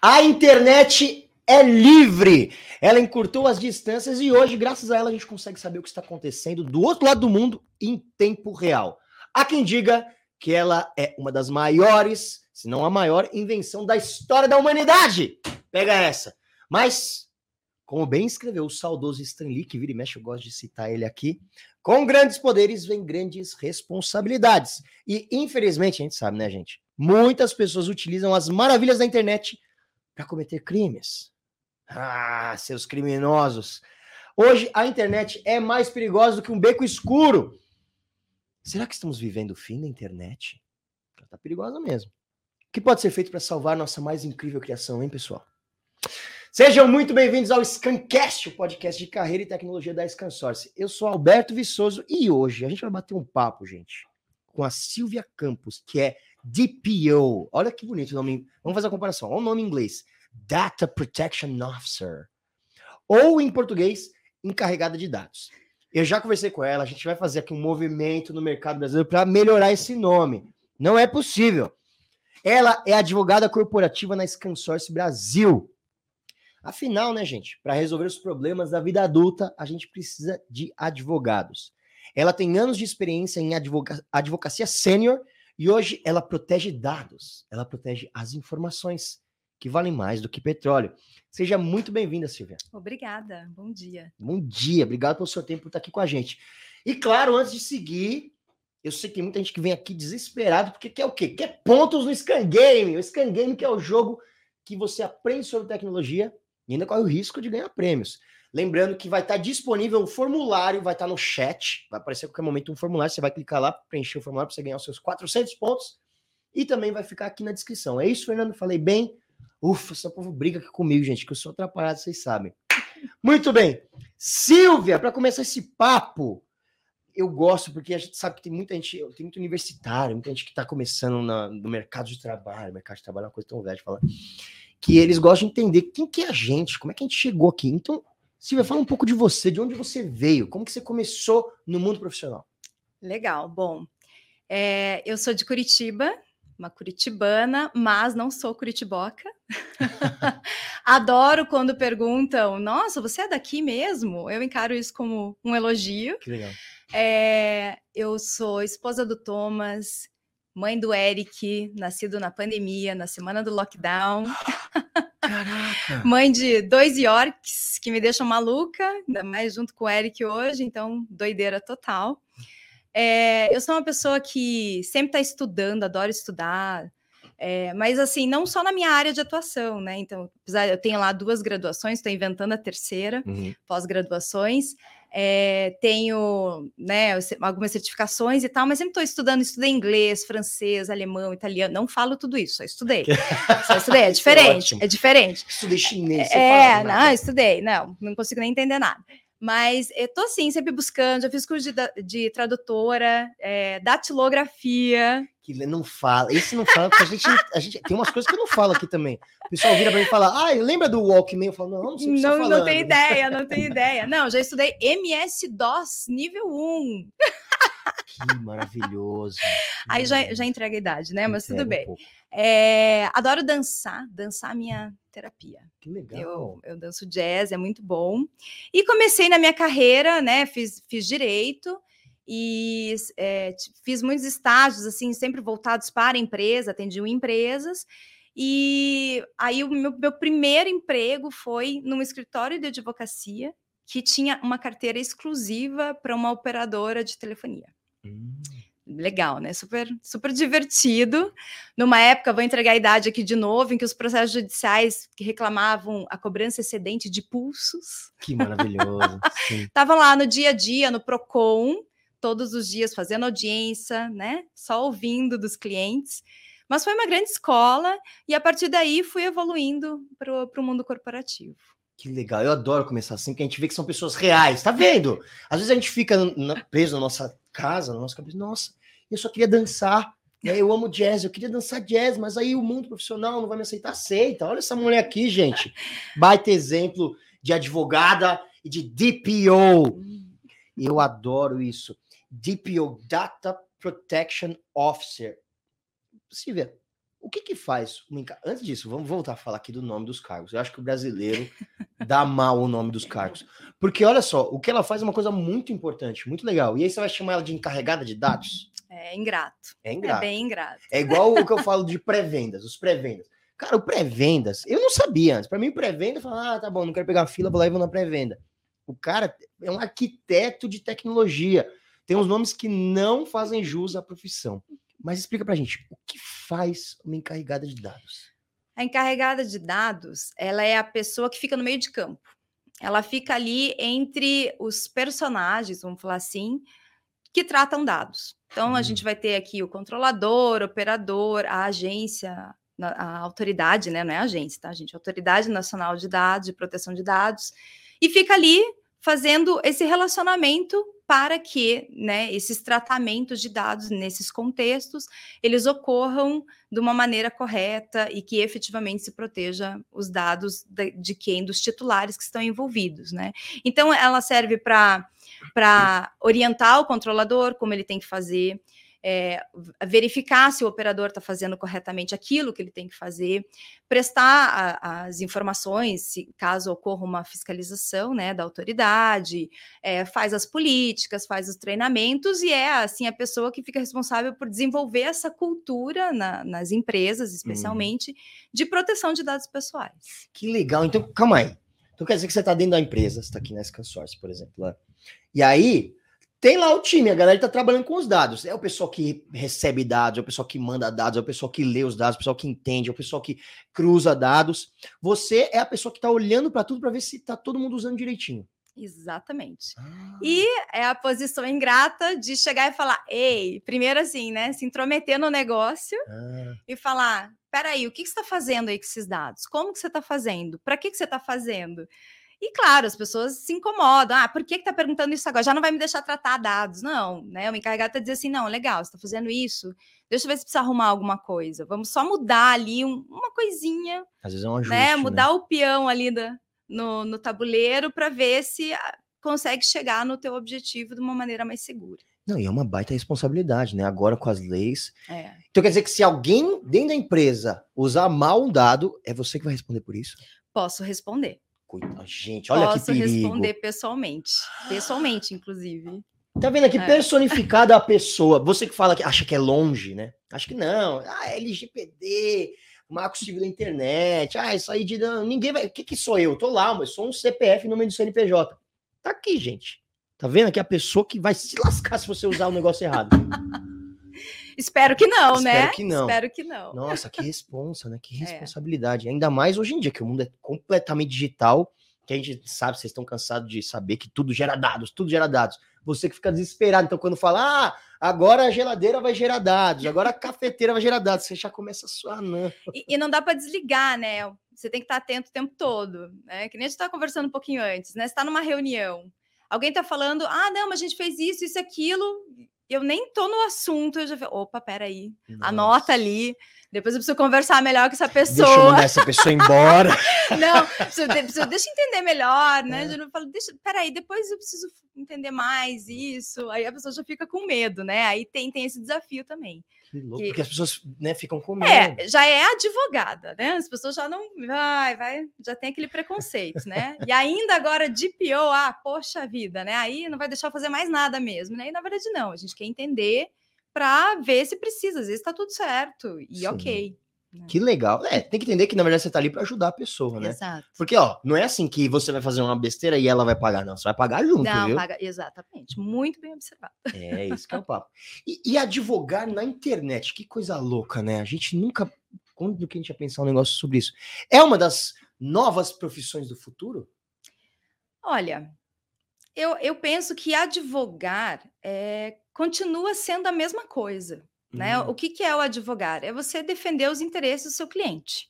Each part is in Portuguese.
A internet é livre. Ela encurtou as distâncias e hoje, graças a ela, a gente consegue saber o que está acontecendo do outro lado do mundo em tempo real. Há quem diga que ela é uma das maiores, se não a maior invenção da história da humanidade. Pega essa. Mas, como bem escreveu o saudoso Stan Lee, que vira e mexe, eu gosto de citar ele aqui, com grandes poderes vem grandes responsabilidades. E, infelizmente, a gente sabe, né, gente? Muitas pessoas utilizam as maravilhas da internet para cometer crimes. Ah, seus criminosos. Hoje a internet é mais perigosa do que um beco escuro. Será que estamos vivendo o fim da internet? Ela tá perigosa mesmo. O que pode ser feito para salvar nossa mais incrível criação, hein, pessoal? Sejam muito bem-vindos ao Scancast, o podcast de carreira e tecnologia da Scansource. Eu sou Alberto Viçoso e hoje a gente vai bater um papo, gente, com a Silvia Campos, que é DPO. Olha que bonito o nome. Vamos fazer a comparação. Olha o nome em inglês. Data Protection Officer. Ou em português, encarregada de dados. Eu já conversei com ela, a gente vai fazer aqui um movimento no mercado brasileiro para melhorar esse nome. Não é possível. Ela é advogada corporativa na Scansource Brasil. Afinal, né, gente, para resolver os problemas da vida adulta, a gente precisa de advogados. Ela tem anos de experiência em advoca advocacia sênior e hoje ela protege dados, ela protege as informações que valem mais do que petróleo. Seja muito bem-vinda, Silvia. Obrigada, bom dia. Bom dia, obrigado pelo seu tempo por estar aqui com a gente. E claro, antes de seguir, eu sei que tem muita gente que vem aqui desesperado porque quer o quê? Quer pontos no Scan Game. O Scan Game que é o jogo que você aprende sobre tecnologia e ainda corre o risco de ganhar prêmios. Lembrando que vai estar disponível um formulário, vai estar no chat, vai aparecer a qualquer momento um formulário, você vai clicar lá, preencher o formulário para você ganhar os seus 400 pontos e também vai ficar aqui na descrição. É isso, Fernando? Falei bem? Ufa, essa povo briga aqui comigo, gente, que eu sou atrapalhado, vocês sabem. Muito bem. Silvia, para começar esse papo, eu gosto porque a gente sabe que tem muita gente, tem muito universitário, muita gente que está começando na, no mercado de trabalho, mercado de trabalho é uma coisa tão velha de falar, que eles gostam de entender quem que é a gente, como é que a gente chegou aqui. Então, Silvia, fala um pouco de você, de onde você veio, como que você começou no mundo profissional. Legal, bom. É, eu sou de Curitiba, uma curitibana, mas não sou curitiboca. Adoro quando perguntam, nossa, você é daqui mesmo? Eu encaro isso como um elogio. Que legal. É, eu sou esposa do Thomas, mãe do Eric, nascido na pandemia, na semana do lockdown. Caraca! mãe de dois Yorks que me deixam maluca, ainda mais junto com o Eric hoje, então doideira total. É, eu sou uma pessoa que sempre está estudando, adoro estudar, é, mas assim, não só na minha área de atuação, né? Então, apesar eu tenho lá duas graduações, estou inventando a terceira, uhum. pós-graduações. É, tenho né, algumas certificações e tal, mas sempre estou estudando, estudei inglês, francês, alemão, italiano, não falo tudo isso, só estudei. só estudei, é, é diferente, é, é, diferente. Estudei chinês. É, fala, não, estudei, não, não consigo nem entender nada. Mas eu tô assim, sempre buscando, já fiz curso de, de tradutora, é, datilografia. Que não fala, esse não fala, porque a gente, a gente tem umas coisas que eu não falo aqui também. O pessoal vira pra mim e fala, ah, lembra do Walkman? Eu falo, não, não sei o que não, você tá não tenho ideia, não tenho ideia. Não, já estudei MS-DOS nível 1. Que maravilhoso. Aí já, já entrega a idade, né? Mas tudo bem. Um é, adoro dançar, dançar minha terapia. Que legal. Eu, eu danço jazz, é muito bom. E comecei na minha carreira, né? Fiz, fiz direito e é, fiz muitos estágios, assim, sempre voltados para a empresa, atendi empresas. E aí o meu, meu primeiro emprego foi num escritório de advocacia que tinha uma carteira exclusiva para uma operadora de telefonia. Hum legal, né? Super, super divertido. Numa época, vou entregar a idade aqui de novo, em que os processos judiciais que reclamavam a cobrança excedente de pulsos. Que maravilhoso. Estavam lá no dia a dia, no PROCON, todos os dias fazendo audiência, né? Só ouvindo dos clientes. Mas foi uma grande escola e a partir daí fui evoluindo para o mundo corporativo. Que legal, eu adoro começar assim, porque a gente vê que são pessoas reais, tá vendo? Às vezes a gente fica na, preso na nossa casa, na nossa cabeça, nossa, eu só queria dançar. Né? Eu amo jazz, eu queria dançar jazz, mas aí o mundo profissional não vai me aceitar. Aceita. Olha essa mulher aqui, gente. Baita exemplo de advogada e de DPO. Eu adoro isso. DPO, Data Protection Officer. Silvia, O que que faz? Antes disso, vamos voltar a falar aqui do nome dos cargos. Eu acho que o brasileiro dá mal o nome dos cargos. Porque olha só, o que ela faz é uma coisa muito importante, muito legal. E aí você vai chamar ela de encarregada de dados? É ingrato. É ingrato. É bem ingrato. É igual o que eu falo de pré-vendas, os pré-vendas. Cara, o pré-vendas, eu não sabia antes. Para mim, pré-venda, eu falava, ah, tá bom, não quero pegar fila, vou lá e vou na pré-venda. O cara é um arquiteto de tecnologia. Tem uns nomes que não fazem jus à profissão. Mas explica pra gente, o que faz uma encarregada de dados? A encarregada de dados, ela é a pessoa que fica no meio de campo. Ela fica ali entre os personagens, vamos falar assim, que tratam dados. Então, a gente vai ter aqui o controlador, operador, a agência, a autoridade, né? Não é agência, tá, gente? Autoridade Nacional de Dados, de Proteção de Dados, e fica ali fazendo esse relacionamento para que né, esses tratamentos de dados nesses contextos eles ocorram de uma maneira correta e que efetivamente se proteja os dados de, de quem dos titulares que estão envolvidos, né? Então ela serve para para orientar o controlador como ele tem que fazer, é, verificar se o operador está fazendo corretamente aquilo que ele tem que fazer, prestar a, as informações, se caso ocorra uma fiscalização né, da autoridade, é, faz as políticas, faz os treinamentos e é assim a pessoa que fica responsável por desenvolver essa cultura na, nas empresas, especialmente, de proteção de dados pessoais. Que legal. Então, calma aí. Então quer dizer que você está dentro da empresa, você está aqui na Scansource, por exemplo. Lá. E aí, tem lá o time, a galera está trabalhando com os dados. É o pessoal que recebe dados, é o pessoal que manda dados, é o pessoal que lê os dados, é o pessoal que entende, é o pessoal que cruza dados. Você é a pessoa que está olhando para tudo para ver se está todo mundo usando direitinho. Exatamente. Ah. E é a posição ingrata de chegar e falar: ei, primeiro assim, né? Se intrometer no negócio ah. e falar: peraí, o que, que você está fazendo aí com esses dados? Como que você está fazendo? Para que, que você está fazendo? E claro, as pessoas se incomodam. Ah, por que está perguntando isso agora? Já não vai me deixar tratar dados. Não, né? O encarregado está dizendo assim: não, legal, você está fazendo isso. Deixa eu ver se precisa arrumar alguma coisa. Vamos só mudar ali um, uma coisinha. Às vezes é um ajuste, né? Mudar né? o peão ali da, no, no tabuleiro para ver se ah, consegue chegar no teu objetivo de uma maneira mais segura. Não, e é uma baita responsabilidade, né? Agora com as leis. É. Então quer dizer que se alguém dentro da empresa usar mal um dado, é você que vai responder por isso? Posso responder. Coitado, gente, olha Posso que perigo. Posso responder pessoalmente. Pessoalmente, inclusive. Tá vendo aqui? É. Personificada a pessoa. Você que fala que acha que é longe, né? Acho que não. Ah, LGPD, Marco Civil da Internet. Ah, isso aí de. Ninguém vai. O que, que sou eu? Tô lá, mas sou um CPF no meio do CNPJ. Tá aqui, gente. Tá vendo aqui a pessoa que vai se lascar se você usar o negócio errado. Espero que não, Espero né? Espero que não. Espero que não. Nossa, que responsa, né? Que é. responsabilidade. É. Ainda mais hoje em dia, que o mundo é completamente digital, que a gente sabe, vocês estão cansados de saber que tudo gera dados, tudo gera dados. Você que fica desesperado. Então, quando fala, ah, agora a geladeira vai gerar dados, agora a cafeteira vai gerar dados, você já começa a suar, não. E, e não dá para desligar, né? Você tem que estar atento o tempo todo, né? Que nem a gente estava conversando um pouquinho antes, né? Você está numa reunião, alguém está falando, ah, não, mas a gente fez isso, isso, aquilo, eu nem tô no assunto, eu já falei, opa, peraí, Nossa. anota ali. Depois eu preciso conversar melhor com essa pessoa. Deixa eu mandar essa pessoa embora. não, preciso, preciso, deixa eu entender melhor, né? É. Eu falo, deixa, peraí, depois eu preciso entender mais isso. Aí a pessoa já fica com medo, né? Aí tem, tem esse desafio também. Que louco, que... porque as pessoas né, ficam com é, medo. É, já é advogada, né? As pessoas já não. Vai, vai, já tem aquele preconceito, né? E ainda agora de pior, ah, poxa vida, né? Aí não vai deixar fazer mais nada mesmo, né? E na verdade, não, a gente quer entender para ver se precisa. Às vezes está tudo certo e Sim. ok. Né? Que legal. É, tem que entender que na verdade você tá ali para ajudar a pessoa, né? Exato. Porque, ó, não é assim que você vai fazer uma besteira e ela vai pagar, não. Você vai pagar junto, não, viu? Paga, exatamente. Muito bem observado. É, isso que é o papo. E, e, advogar na internet, que coisa louca, né? A gente nunca. Quando que a gente ia pensar um negócio sobre isso? É uma das novas profissões do futuro? Olha, eu, eu penso que advogar é, continua sendo a mesma coisa. Né? Uhum. O que, que é o advogar? É você defender os interesses do seu cliente.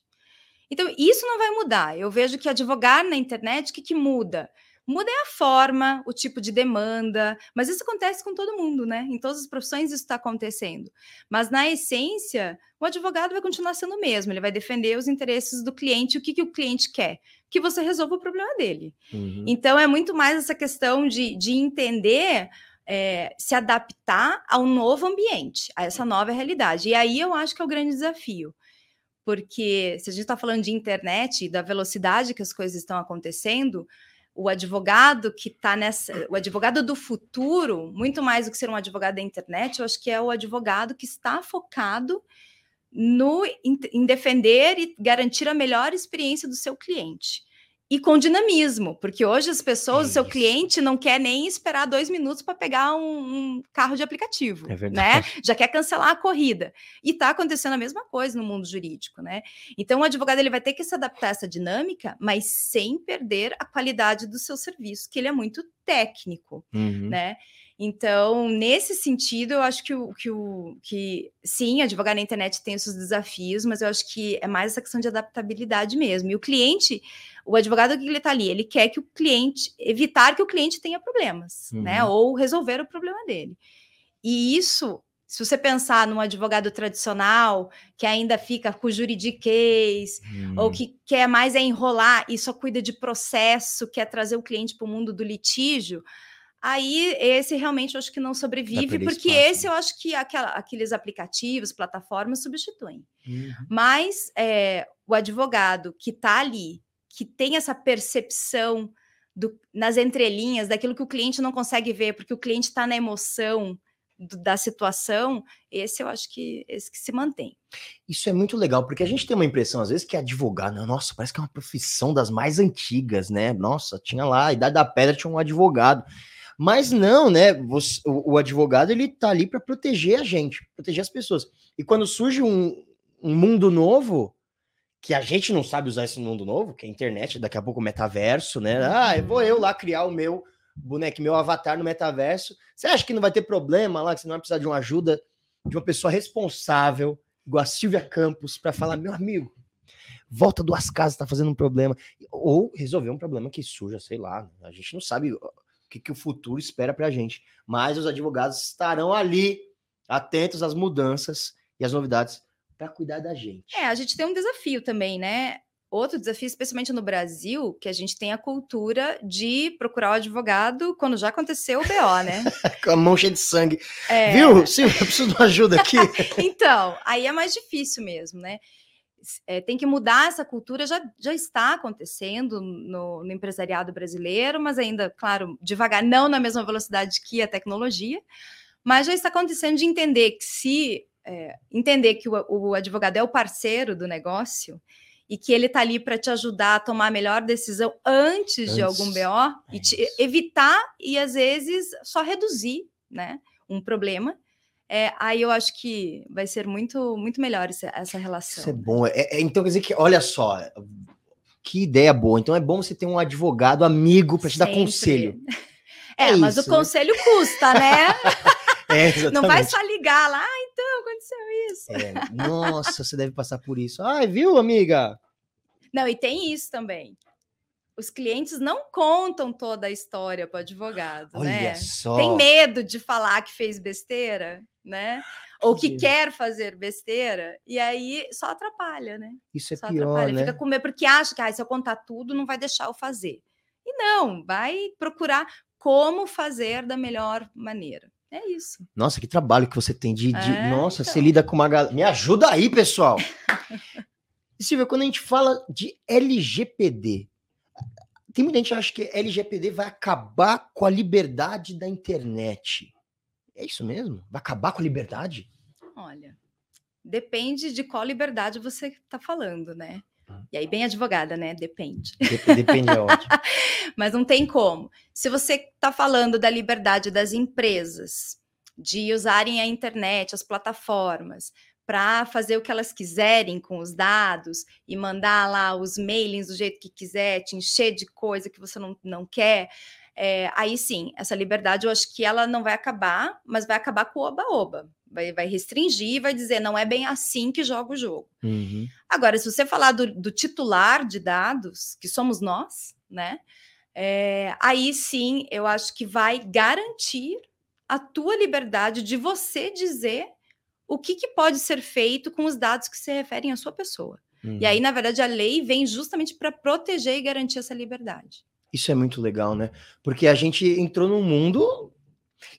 Então, isso não vai mudar. Eu vejo que advogar na internet, o que, que muda? Muda é a forma, o tipo de demanda, mas isso acontece com todo mundo, né? Em todas as profissões isso está acontecendo. Mas na essência, o advogado vai continuar sendo o mesmo, ele vai defender os interesses do cliente, o que, que o cliente quer? Que você resolva o problema dele. Uhum. Então é muito mais essa questão de, de entender é, se adaptar ao novo ambiente, a essa nova realidade. E aí eu acho que é o grande desafio. porque se a gente está falando de internet e da velocidade que as coisas estão acontecendo, o advogado que está nessa, o advogado do futuro, muito mais do que ser um advogado da internet, eu acho que é o advogado que está focado no em, em defender e garantir a melhor experiência do seu cliente e com dinamismo, porque hoje as pessoas, o seu cliente não quer nem esperar dois minutos para pegar um, um, carro de aplicativo, é né? Já quer cancelar a corrida. E está acontecendo a mesma coisa no mundo jurídico, né? Então o advogado ele vai ter que se adaptar a essa dinâmica, mas sem perder a qualidade do seu serviço, que ele é muito técnico, uhum. né? Então, nesse sentido, eu acho que o que, o, que sim, advogar na internet tem os seus desafios, mas eu acho que é mais essa questão de adaptabilidade mesmo. E o cliente, o advogado que ele está ali, ele quer que o cliente, evitar que o cliente tenha problemas, né, uhum. né? Ou resolver o problema dele. E isso, se você pensar num advogado tradicional que ainda fica com juridiquês, uhum. ou que quer mais é enrolar e só cuida de processo, quer trazer o cliente para o mundo do litígio Aí esse realmente eu acho que não sobrevive, porque espaço. esse eu acho que aquela, aqueles aplicativos, plataformas substituem. Uhum. Mas é, o advogado que está ali, que tem essa percepção do, nas entrelinhas daquilo que o cliente não consegue ver, porque o cliente está na emoção do, da situação, esse eu acho que esse que se mantém. Isso é muito legal, porque a gente tem uma impressão, às vezes, que advogado, nossa, parece que é uma profissão das mais antigas, né? Nossa, tinha lá, a Idade da Pedra tinha um advogado. Mas não, né? Você, o, o, advogado ele tá ali para proteger a gente, proteger as pessoas. E quando surge um, um mundo novo, que a gente não sabe usar esse mundo novo, que é a internet, daqui a pouco o metaverso, né? Ah, eu vou eu lá criar o meu boneco, meu avatar no metaverso. Você acha que não vai ter problema lá, que você não vai precisar de uma ajuda de uma pessoa responsável, igual a Silvia Campos, para falar, meu amigo, volta duas casas, tá fazendo um problema. Ou resolver um problema que surja, sei lá, a gente não sabe que, que o futuro espera para a gente. Mas os advogados estarão ali, atentos às mudanças e às novidades para cuidar da gente. É, a gente tem um desafio também, né? Outro desafio, especialmente no Brasil, que a gente tem a cultura de procurar o advogado quando já aconteceu o BO, né? Com a mão cheia de sangue. É... Viu? Sim, eu preciso de ajuda aqui. então, aí é mais difícil mesmo, né? É, tem que mudar essa cultura, já, já está acontecendo no, no, empresariado brasileiro, mas ainda, claro, devagar, não na mesma velocidade que a tecnologia, mas já está acontecendo de entender que se é, entender que o, o, advogado é o parceiro do negócio e que ele está ali para te ajudar a tomar a melhor decisão antes, antes de algum BO é e te, evitar e às vezes só reduzir né, um problema é, aí eu acho que vai ser muito, muito melhor essa, essa relação. Isso é bom. É, é, então quer dizer que, olha só, que ideia boa. Então é bom você ter um advogado amigo para te dar conselho. É, é mas isso, o né? conselho né? custa, né? É, não vai só ligar lá, ah, então aconteceu isso. É, nossa, você deve passar por isso. Ai, viu, amiga? Não, e tem isso também os clientes não contam toda a história para o advogado, Olha né? Só. Tem medo de falar que fez besteira, né? Ou que quer fazer besteira, e aí só atrapalha, né? Isso é só pior, atrapalha. né? Fica com medo porque acha que ah, se eu contar tudo, não vai deixar eu fazer. E não, vai procurar como fazer da melhor maneira. É isso. Nossa, que trabalho que você tem de. de... É, Nossa, então. você lida com uma galera. Me ajuda aí, pessoal! Silvia, quando a gente fala de LGPD, tem muita gente que acha que LGPD vai acabar com a liberdade da internet. É isso mesmo? Vai acabar com a liberdade? Olha, depende de qual liberdade você está falando, né? Hum. E aí, bem advogada, né? Depende. Depende, é ótimo. Mas não tem como. Se você está falando da liberdade das empresas de usarem a internet, as plataformas, para fazer o que elas quiserem com os dados e mandar lá os mailings do jeito que quiser, te encher de coisa que você não, não quer. É, aí sim, essa liberdade eu acho que ela não vai acabar, mas vai acabar com o oba-oba. Vai, vai restringir, vai dizer não é bem assim que joga o jogo. Uhum. Agora, se você falar do, do, titular de dados, que somos nós, né? É, aí sim eu acho que vai garantir a tua liberdade de você dizer o que, que pode ser feito com os dados que se referem à sua pessoa. Uhum. E aí, na verdade, a lei vem justamente para proteger e garantir essa liberdade. Isso é muito legal, né? Porque a gente entrou num mundo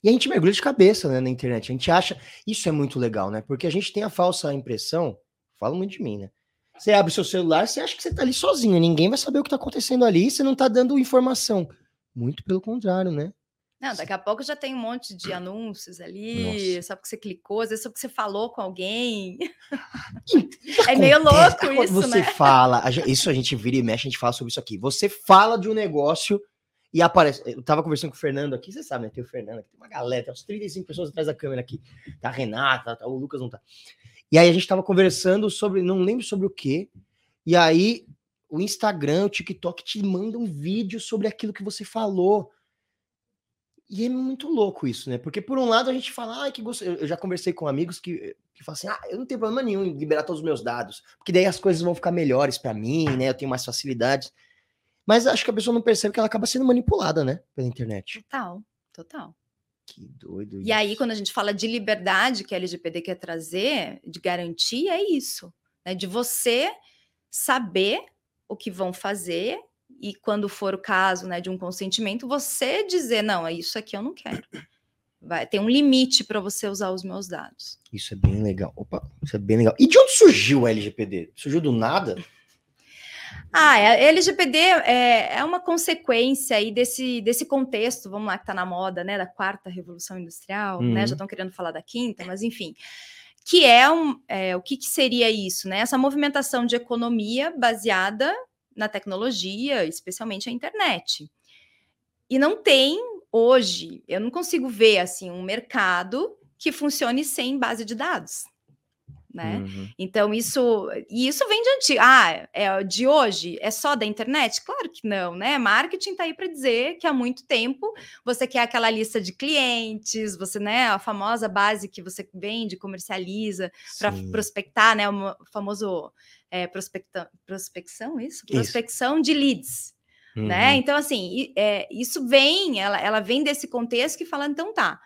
e a gente mergulha de cabeça né, na internet. A gente acha. Isso é muito legal, né? Porque a gente tem a falsa impressão, falo muito de mim, né? Você abre seu celular, você acha que você tá ali sozinho, ninguém vai saber o que tá acontecendo ali, você não tá dando informação. Muito pelo contrário, né? Não, daqui a pouco já tem um monte de anúncios ali, Nossa. só porque você clicou, às vezes só porque você falou com alguém. é meio louco isso, você né? fala, isso a gente vira e mexe, a gente fala sobre isso aqui. Você fala de um negócio e aparece. Eu tava conversando com o Fernando aqui, você sabe, né? Tem o Fernando aqui, tem uma galera, tem uns 35 pessoas atrás da câmera aqui. Tá a Renata, tá, o Lucas não tá. E aí a gente tava conversando sobre, não lembro sobre o que, e aí o Instagram, o TikTok te manda um vídeo sobre aquilo que você falou. E é muito louco isso, né? Porque por um lado a gente fala, ah, que gosto. Eu já conversei com amigos que, que falam assim, ah, eu não tenho problema nenhum em liberar todos os meus dados, porque daí as coisas vão ficar melhores para mim, né? Eu tenho mais facilidades. Mas acho que a pessoa não percebe que ela acaba sendo manipulada, né? Pela internet. Total, total. Que doido. E isso. aí, quando a gente fala de liberdade que a LGPD quer trazer, de garantia, é isso. Né? De você saber o que vão fazer e quando for o caso né, de um consentimento, você dizer, não, é isso aqui eu não quero. Vai ter um limite para você usar os meus dados. Isso é bem legal. Opa, isso é bem legal. E de onde surgiu o LGPD? Surgiu do nada? Ah, a LGPD é, é uma consequência aí desse, desse contexto, vamos lá, que está na moda, né, da quarta revolução industrial, uhum. né, já estão querendo falar da quinta, mas enfim, que é, um, é o que, que seria isso, né, essa movimentação de economia baseada na tecnologia, especialmente a internet. E não tem hoje, eu não consigo ver assim um mercado que funcione sem base de dados. Né? Uhum. Então, isso e isso vem de antigo. Ah, é de hoje? É só da internet? Claro que não, né? Marketing está aí para dizer que há muito tempo você quer aquela lista de clientes, você, né, a famosa base que você vende, comercializa para prospectar, né? O famoso é, prospecta, prospecção, isso? Prospecção isso. de leads. Né? Uhum. Né? Então, assim, é, isso vem, ela, ela vem desse contexto que fala, então tá,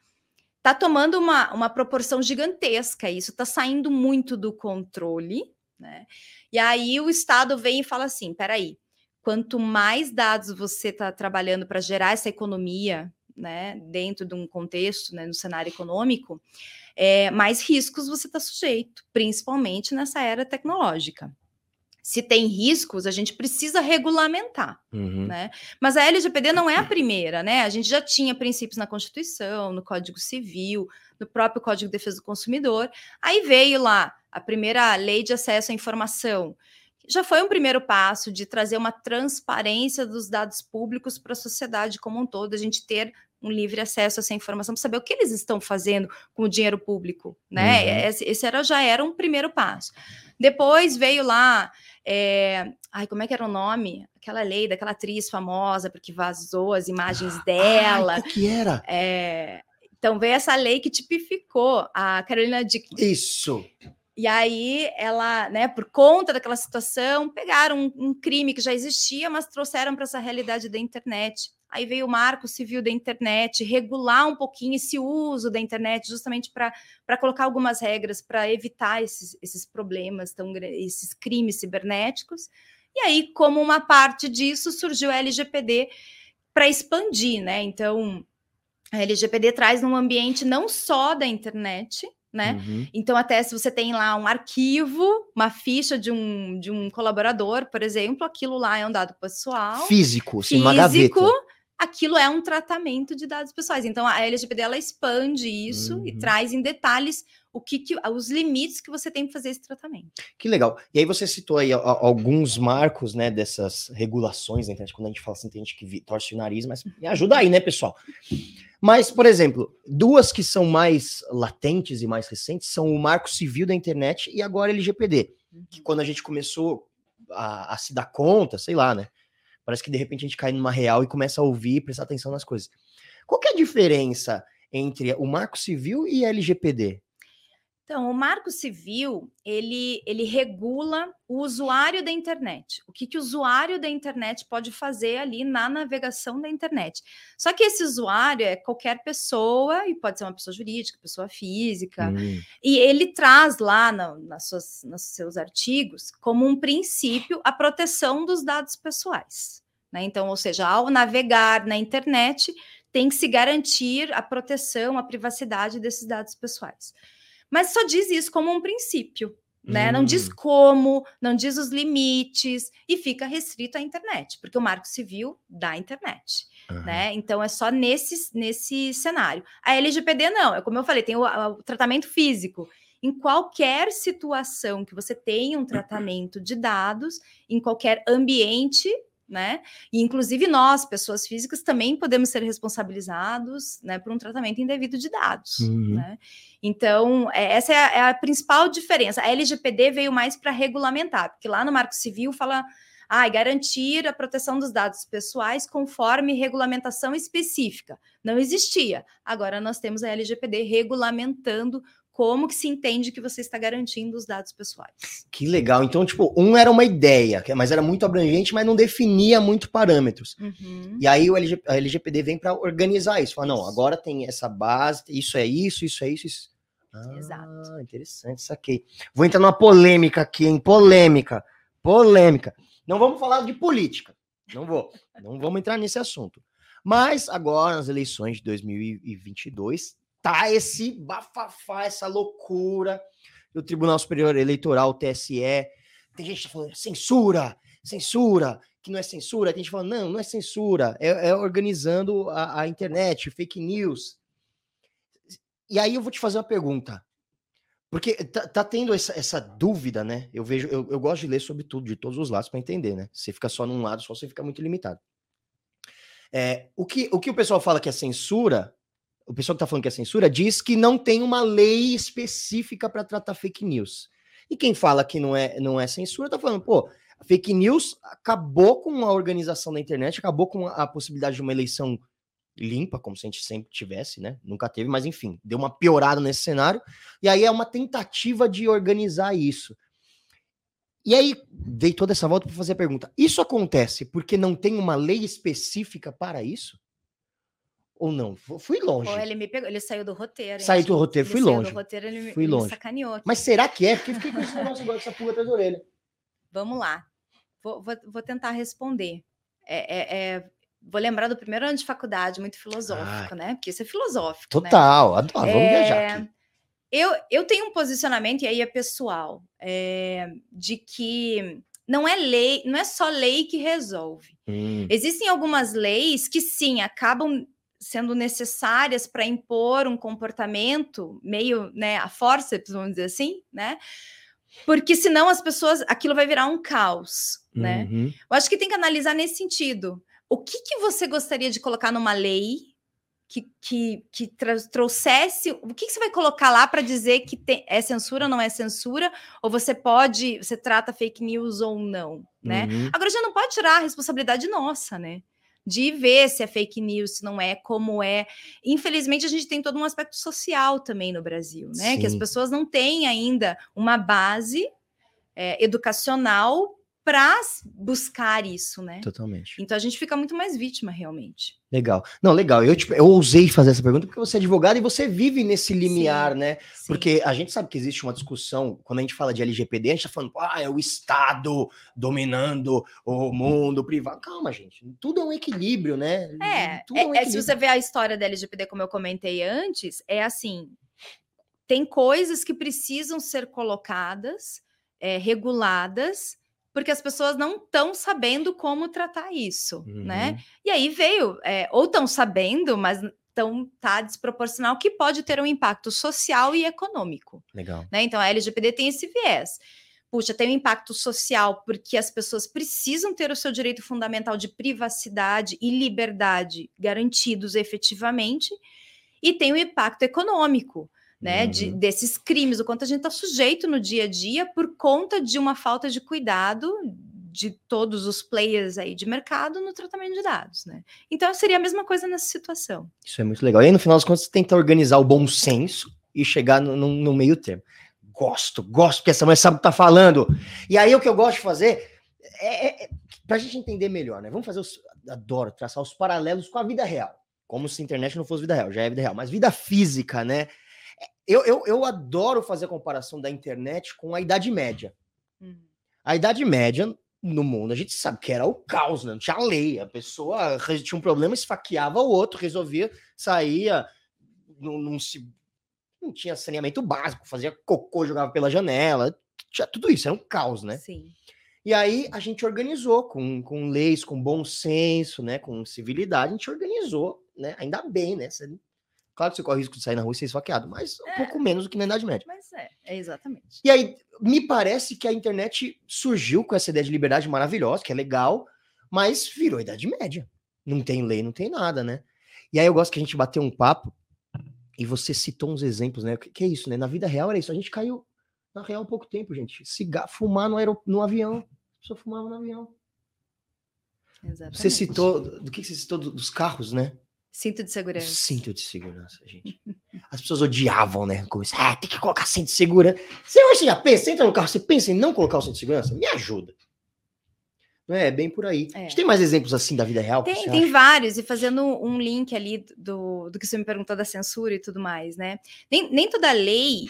tá tomando uma, uma proporção gigantesca, isso tá saindo muito do controle, né? E aí o Estado vem e fala assim: peraí, quanto mais dados você está trabalhando para gerar essa economia, né, dentro de um contexto, né, no cenário econômico, é, mais riscos você está sujeito, principalmente nessa era tecnológica. Se tem riscos, a gente precisa regulamentar, uhum. né? Mas a LGPD não é a primeira, né? A gente já tinha princípios na Constituição, no Código Civil, no próprio Código de Defesa do Consumidor. Aí veio lá a primeira Lei de Acesso à Informação, já foi um primeiro passo de trazer uma transparência dos dados públicos para a sociedade como um todo, a gente ter um livre acesso a essa informação para saber o que eles estão fazendo com o dinheiro público, né? Uhum. Esse, esse, era, já era um primeiro passo. Depois veio lá, é... ai, como é que era o nome? Aquela lei daquela atriz famosa porque vazou as imagens dela. Ai, qual que era? É... Então veio essa lei que tipificou a Carolina Dickman. Isso. E aí ela, né, por conta daquela situação, pegaram um, um crime que já existia, mas trouxeram para essa realidade da internet. Aí veio o marco civil da internet, regular um pouquinho esse uso da internet, justamente para colocar algumas regras para evitar esses, esses problemas, tão, esses crimes cibernéticos. E aí, como uma parte disso, surgiu a LGPD para expandir, né? Então, a LGPD traz um ambiente não só da internet, né? Uhum. Então, até se você tem lá um arquivo, uma ficha de um, de um colaborador, por exemplo, aquilo lá é um dado pessoal. Físico, sim, uma gaveta aquilo é um tratamento de dados pessoais. Então a LGPD ela expande isso uhum. e traz em detalhes o que, que, os limites que você tem para fazer esse tratamento. Que legal. E aí você citou aí alguns marcos, né, dessas regulações da internet. Quando a gente fala assim, tem gente que torce o nariz, mas me ajuda aí, né, pessoal? Mas, por exemplo, duas que são mais latentes e mais recentes são o Marco Civil da Internet e agora a LGPD, que uhum. quando a gente começou a, a se dar conta, sei lá, né? Parece que de repente a gente cai numa real e começa a ouvir e prestar atenção nas coisas. Qual que é a diferença entre o Marco Civil e LGPD? Então, o Marco Civil, ele, ele regula o usuário da internet. O que, que o usuário da internet pode fazer ali na navegação da internet. Só que esse usuário é qualquer pessoa, e pode ser uma pessoa jurídica, pessoa física, hum. e ele traz lá no, nas suas, nos seus artigos, como um princípio, a proteção dos dados pessoais. Né? Então, ou seja, ao navegar na internet, tem que se garantir a proteção, a privacidade desses dados pessoais mas só diz isso como um princípio. né? Não diz Hum. como, não diz os limites e fica restrito à internet, porque o Marco Civil da internet, Aham. né? Então é só nesse, nesse cenário. A LGPD não, é como eu falei, tem o, o tratamento físico. Em qualquer situação que você tenha um tratamento de dados, em qualquer ambiente, né? E inclusive nós, pessoas físicas, também podemos ser responsabilizados, né, por um tratamento indevido de dados, Uhum. né? Então, é, essa é a, é a principal diferença. A LGPD veio mais para regulamentar, porque lá no Marco Civil fala ah, garantir a proteção dos dados pessoais conforme regulamentação específica. Não existia. Agora nós temos a LGPD regulamentando como que se entende que você está garantindo os dados pessoais. Que legal. Então, tipo, um era uma ideia, que- mas era muito abrangente, mas não definia muito parâmetros. Uhum. E aí o LG, a LGPD vem para organizar isso. Fala, não, agora tem essa base, isso é isso, isso é isso, isso. Ah, Exato. interessante, saquei. Vou entrar numa polêmica aqui, hein? Polêmica. Polêmica. Não vamos falar de política. Não vou. Não vamos entrar nesse assunto. Mas agora, nas eleições de 2022, tá esse bafafá, essa loucura. E o Tribunal Superior Eleitoral, TSE, tem gente tá falando censura, censura, que não é censura. Tem gente falando, não, não é censura, é, é organizando a, a internet, fake news. E aí eu vou te fazer uma pergunta. Porque tá, tá tendo essa, essa dúvida, né? Eu vejo, eu, eu gosto de ler sobre tudo, de todos os lados, para entender, né? Se fica só num lado, só você fica muito limitado. É, o, que, o que o pessoal fala que é censura, o pessoal que tá falando que é censura, diz que não tem uma lei específica para tratar fake news. E quem fala que não é, não é censura, tá falando, pô, fake news acabou com a organização da internet, acabou com a, a possibilidade de uma eleição limpa, como se a gente sempre tivesse, né? Nunca teve, mas enfim, deu uma piorada nesse cenário. E aí é uma tentativa de organizar isso. E aí dei toda essa volta para fazer a pergunta: isso acontece porque não tem uma lei específica para isso? Ou não? Fu- Fui longe. Ele me pegou, ele saiu do roteiro. Saí do roteiro, Ele fui saiu longe. Do roteiro, ele, me- Fui me longe. sacaneou. aqui. Mas será que é? Porque fiquei com esse negócio agora, essa pulga atrás da orelha. Vamos lá. Vou, vou, vou tentar responder. É, é- é- vou lembrar do primeiro ano de faculdade, muito filosófico, né? Porque isso é filosófico. né? Total, adoro. Vamos É, viajar aqui. Eu, eu tenho um posicionamento, e aí é pessoal, é, de que não é lei, não é só lei que resolve. Hum, Existem algumas leis que sim acabam sendo necessárias para impor um comportamento meio, né, a forceps, vamos dizer assim, né? Porque senão as pessoas, aquilo vai virar um caos, né? uhum. Eu acho que tem que analisar nesse sentido. O que, que você gostaria de colocar numa lei que, que, que trouxesse. O que, que você vai colocar lá para dizer que tem- é censura ou não é censura? Ou você pode. Você trata fake news ou não, né? Uhum. Agora já não pode tirar a responsabilidade nossa, né? De ver se é fake news, se não é, como é. Infelizmente, a gente tem todo um aspecto social também no Brasil, né? Que as Sim. pessoas não têm ainda uma base é, educacional para buscar isso, né? Totalmente. Então a gente fica muito mais vítima, realmente. Legal. Não, legal. Eu, tipo, eu ousei fazer essa pergunta porque você é advogado e você vive nesse limiar, Sim, né? Sim. Porque a gente sabe que existe uma discussão, quando a gente fala de LGPD, a gente tá falando, ah, é o Estado dominando o mundo privado. Calma, gente. Tudo é um equilíbrio, né? É, Tudo um é- é, se equilíbrio. você ver a história da LGPD, como eu comentei antes, é assim: tem coisas que precisam ser colocadas, é, reguladas, porque as pessoas não estão sabendo como tratar isso, né? Uhum. E aí veio, é, ou estão sabendo, mas tão, tá desproporcional, que pode ter um impacto social e econômico. Legal. né? Então a LGPD tem esse viés. Puxa, tem um impacto social porque as pessoas precisam ter o seu direito fundamental de privacidade e liberdade garantidos efetivamente, e tem o impacto econômico, né? De, Uhum. desses crimes, o quanto a gente está sujeito no dia a dia por conta de uma falta de cuidado de todos os players aí de mercado no tratamento de dados, né? Então seria a mesma coisa nessa situação. Isso é muito legal. E aí, no final das contas, você tenta organizar o bom senso e chegar no, no- no meio termo. Gosto, gosto, porque essa mulher sabe o que tá falando. E aí, o que eu gosto de fazer é, é, é pra gente entender melhor, né? Vamos fazer os. Adoro traçar os paralelos com a vida real. Como se a internet não fosse vida real, já é vida real, mas vida física, né? Eu, eu, eu adoro fazer a comparação da internet com a Idade Média. A Idade Média no mundo, a gente sabe que era o caos, né? Não tinha lei. A pessoa tinha um problema, esfaqueava o outro, resolvia, saía, não, não se. Não tinha saneamento básico, fazia cocô, jogava pela janela. tinha tudo isso, era um caos, né? Sim. E aí a gente organizou com, com leis, com bom senso, né? Com civilidade, a gente organizou, né? Ainda bem, né? Você, claro que você corre o risco de sair na rua e ser esfaqueado, mas um É. pouco menos do que na Idade Média. Mas é, é exatamente. E aí, me parece que a internet surgiu com essa ideia de liberdade maravilhosa, que é legal, mas virou Idade Média. Não tem lei, não tem nada, né? E aí eu gosto que a gente bateu um papo e você citou uns exemplos, né? O que, que é isso, né? Na vida real era isso. A gente caiu na real há pouco tempo, gente. Cigarro, fumar no, aerop... no avião. Pessoa fumava no avião. exatamente. Você citou, do que você citou? Do- Dos carros, né? Cinto de segurança. cinto de segurança, gente. As pessoas odiavam, né? Isso, ah, tem que colocar cinto de segurança. Você hoje já pensa, entra no carro, você pensa em não colocar o cinto de segurança? Me ajuda. Não é? É bem por aí. É. A gente tem mais exemplos assim da vida real? Tem, tem acha? vários, e fazendo um link ali do, do que você me perguntou da censura e tudo mais, né? Nem, nem toda lei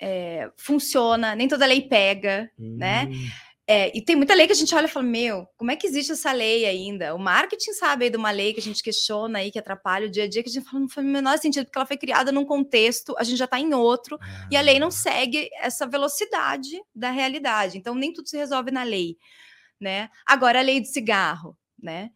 é, funciona, nem toda lei pega, né? É, e tem muita lei que a gente olha e fala, meu, como é que existe essa lei ainda? O marketing sabe aí de uma lei que a gente questiona aí, que atrapalha o dia a dia, que a gente fala, não faz o menor sentido, porque ela foi criada num contexto, a gente já está em outro, e a lei Ah. não segue essa velocidade da realidade. Então, nem tudo se resolve na lei, né? Agora, a lei do cigarro, né?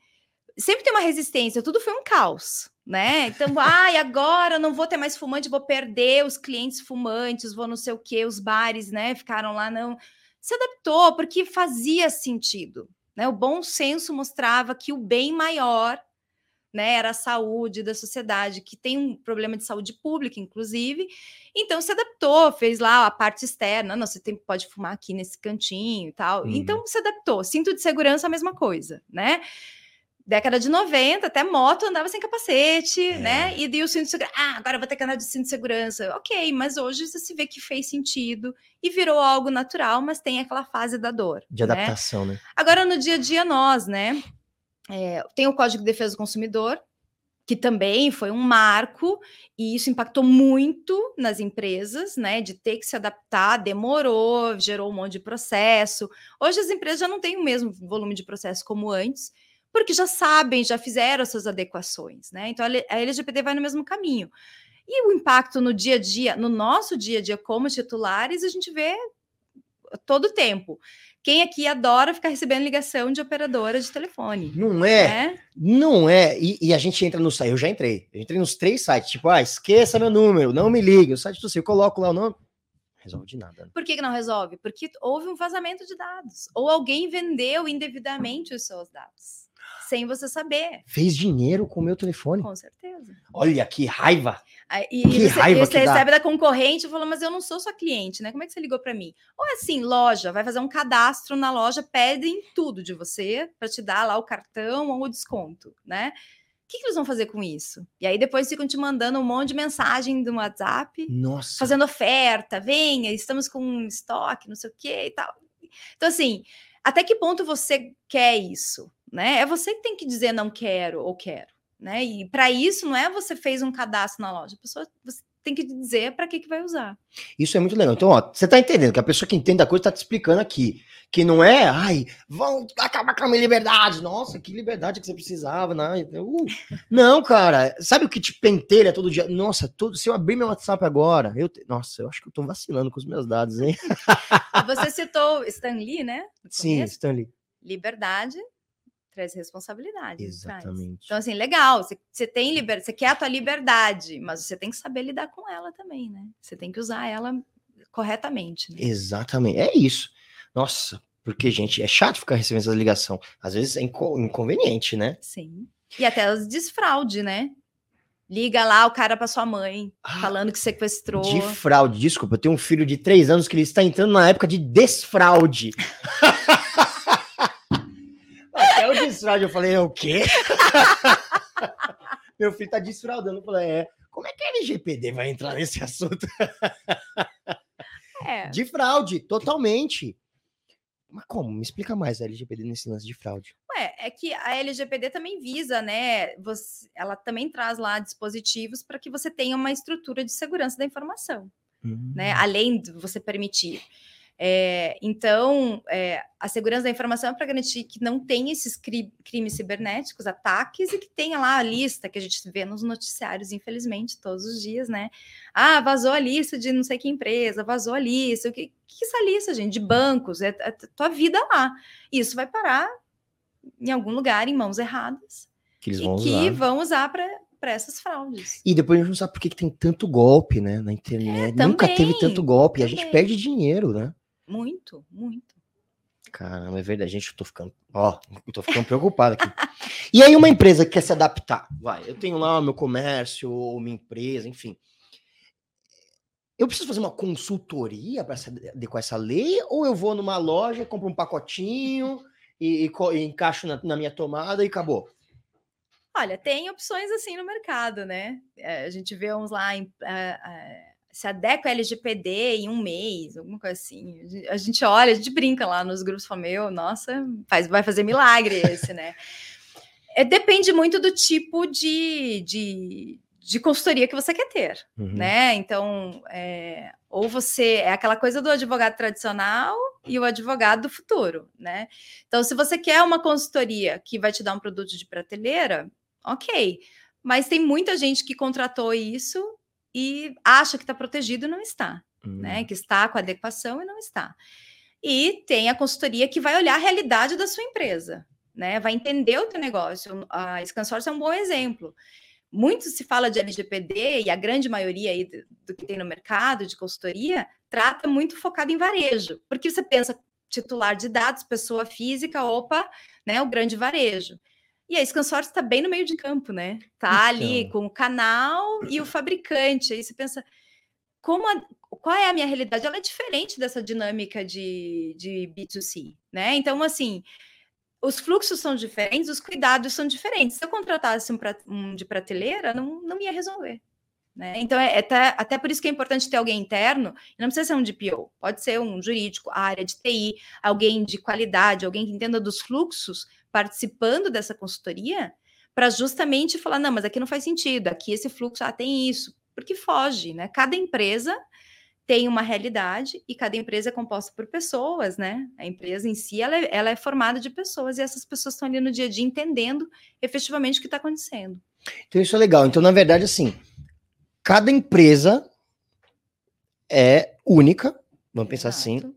Sempre tem uma resistência, tudo foi um caos, né? Então, ai, agora eu não vou ter mais fumante, vou perder os clientes fumantes, vou não sei o quê, os bares, né? Ficaram lá, não. Se adaptou, porque fazia sentido, né? O bom senso mostrava que o bem maior né, era a saúde da sociedade, que tem um problema de saúde pública, inclusive. Então se adaptou, fez lá a parte externa, não, você tem, pode fumar aqui nesse cantinho e tal. Uhum. Então se adaptou. Cinto de segurança, a mesma coisa, né? Década de 90, até moto andava sem capacete, É. né? E daí o cinto de segurança. Ah, agora vou ter que andar de cinto de segurança. Ok, mas hoje você se vê que fez sentido e virou algo natural, mas tem aquela fase da dor. De né? adaptação, né? Agora, no dia a dia, nós, né? é, tem o Código de Defesa do Consumidor, que também foi um marco, e isso impactou muito nas empresas, né? De ter que se adaptar, demorou, gerou um monte de processo. Hoje as empresas já não têm o mesmo volume de processo como antes, porque já sabem, já fizeram essas adequações, né? Então a LGPD vai no mesmo caminho. E o impacto no dia a dia, no nosso dia a dia como titulares, a gente vê todo o tempo. Quem aqui adora ficar recebendo ligação de operadora de telefone? Não é? né? Não é. E, e a gente entra no site. Eu já entrei. Eu entrei nos três sites. Tipo, ah, esqueça meu número, não me ligue. O site do seu, eu coloco lá o nome. Resolve de nada. né? Por que, que não resolve? Porque houve um vazamento de dados. Ou alguém vendeu indevidamente os seus dados. Sem você saber. Fez dinheiro com o meu telefone. Com certeza. Olha que raiva. Aí, e Que você, raiva e você que dá. recebe da concorrente e fala, mas eu não sou sua cliente, né? Como é que você ligou para mim? Ou é assim, loja, vai fazer um cadastro na loja, pedem tudo de você para te dar lá o cartão ou o desconto, né? O que, que eles vão fazer com isso? E aí depois ficam te mandando um monte de mensagem do WhatsApp, Nossa. fazendo oferta, venha, estamos com estoque, não sei o que e tal. Então, assim, até que ponto você quer isso? Né? É você que tem que dizer não quero ou quero. Né? E para isso não é você fez um cadastro na loja, a pessoa você tem que dizer para que, que vai usar. Isso é muito legal. Então, ó, você tá entendendo que a pessoa que entende a coisa tá te explicando aqui. Que não é, ai, vão acabar com a minha liberdade. Nossa, que liberdade que você precisava. Não, uh. não cara, sabe o que te pentelha todo dia? Nossa, todo, se eu abrir meu WhatsApp agora, eu, te- nossa, eu acho que eu tô vacilando com os meus dados, hein? Você citou Stan Lee, né? Sim, começo. Stanley. Liberdade traz responsabilidade. traz. Exatamente. Então, assim, legal, você, você tem liberdade, você quer a tua liberdade, mas você tem que saber lidar com ela também, né? Você tem que usar ela corretamente. né? Exatamente. É isso. Nossa, porque, gente, é chato ficar recebendo essa ligação. Às vezes é inco- inconveniente, né? Sim. E até os desfraude, né? Liga lá o cara para sua mãe, Ah, falando que sequestrou. De fraude, desculpa, eu tenho um filho de três anos que ele está entrando na época de desfraude. Até o desfraude, eu falei, é o quê? Meu filho tá desfraudando. Eu falei, é, como é que a LGPD vai entrar nesse assunto? É. De fraude, totalmente. Mas como? Me explica mais a LGPD nesse lance de fraude. Ué, é que a LGPD também visa, né? Você, ela também traz lá dispositivos para que você tenha uma estrutura de segurança da informação, né? Hum. Além de você permitir É, então, é, a segurança da informação é para garantir que não tenha esses cri crimes cibernéticos, ataques, e que tenha lá a lista que a gente vê nos noticiários, infelizmente, todos os dias, né? Ah, vazou a lista de não sei que empresa, vazou a lista. O que, que é essa lista, gente? De bancos, é, é tua vida lá. Isso vai parar em algum lugar, em mãos erradas. Que eles vão e usar. que vão usar para essas fraudes. E depois a gente não sabe por que, que tem tanto golpe, né? Na internet. É, Nunca teve também, tanto golpe. E a gente também. perde dinheiro, né? Muito, muito. Caramba, é verdade. Gente, eu tô ficando. Ó, eu tô ficando preocupado aqui. E aí, uma empresa que quer se adaptar. Vai, eu tenho lá o meu comércio, ou minha empresa, enfim. Eu preciso fazer uma consultoria para se adequar essa lei? Ou eu vou numa loja, compro um pacotinho e, e e encaixo na, na minha tomada e acabou? Olha, tem opções assim no mercado, né? É, a gente vê uns lá em. ah, ah, se adequa ao LGPD em um mês, alguma coisa assim. A gente- olha, a gente brinca lá nos grupos, fala, meu, nossa, faz, vai fazer milagre esse, né? É, depende muito do tipo de, de, de consultoria que você quer ter, Uhum. né? Então, é, ou você é aquela coisa do advogado tradicional e o advogado do futuro, né? Então, se você quer uma consultoria que vai te dar um produto de prateleira, ok. Mas tem muita gente que contratou isso e acha que está protegido e não está, Hum. né? Que está com adequação e não está. E tem a consultoria que vai olhar a realidade da sua empresa, né? Vai entender o teu negócio. A Scansors é um bom exemplo. Muito se fala de LGPD e a grande maioria aí do, do que tem no mercado de consultoria trata muito focado em varejo, porque você pensa titular de dados, pessoa física, opa, né? O grande varejo. E a Scansors está bem no meio de campo, né? Tá ali Então. com o canal e o fabricante. Aí você pensa, como a- qual é a minha realidade? Ela é diferente dessa dinâmica de, de B2C, né? Então, assim, os fluxos são diferentes, os cuidados são diferentes. Se eu contratasse um, pra- um de prateleira, não, não ia resolver. Né? Então, é, é até, até por isso que é importante ter alguém interno, não precisa ser um DPO, pode ser um jurídico, a área de TI, alguém de qualidade, alguém que entenda dos fluxos, participando dessa consultoria, para justamente falar: não, mas aqui não faz sentido, aqui esse fluxo, ah, tem isso, porque foge, né? Cada empresa tem uma realidade e cada empresa é composta por pessoas, né? A empresa em si, ela é, ela é formada de pessoas e essas pessoas estão ali no dia a dia entendendo efetivamente o que está acontecendo. Então isso é legal. Então, na verdade, assim, cada empresa é única, vamos pensar assim. Exato.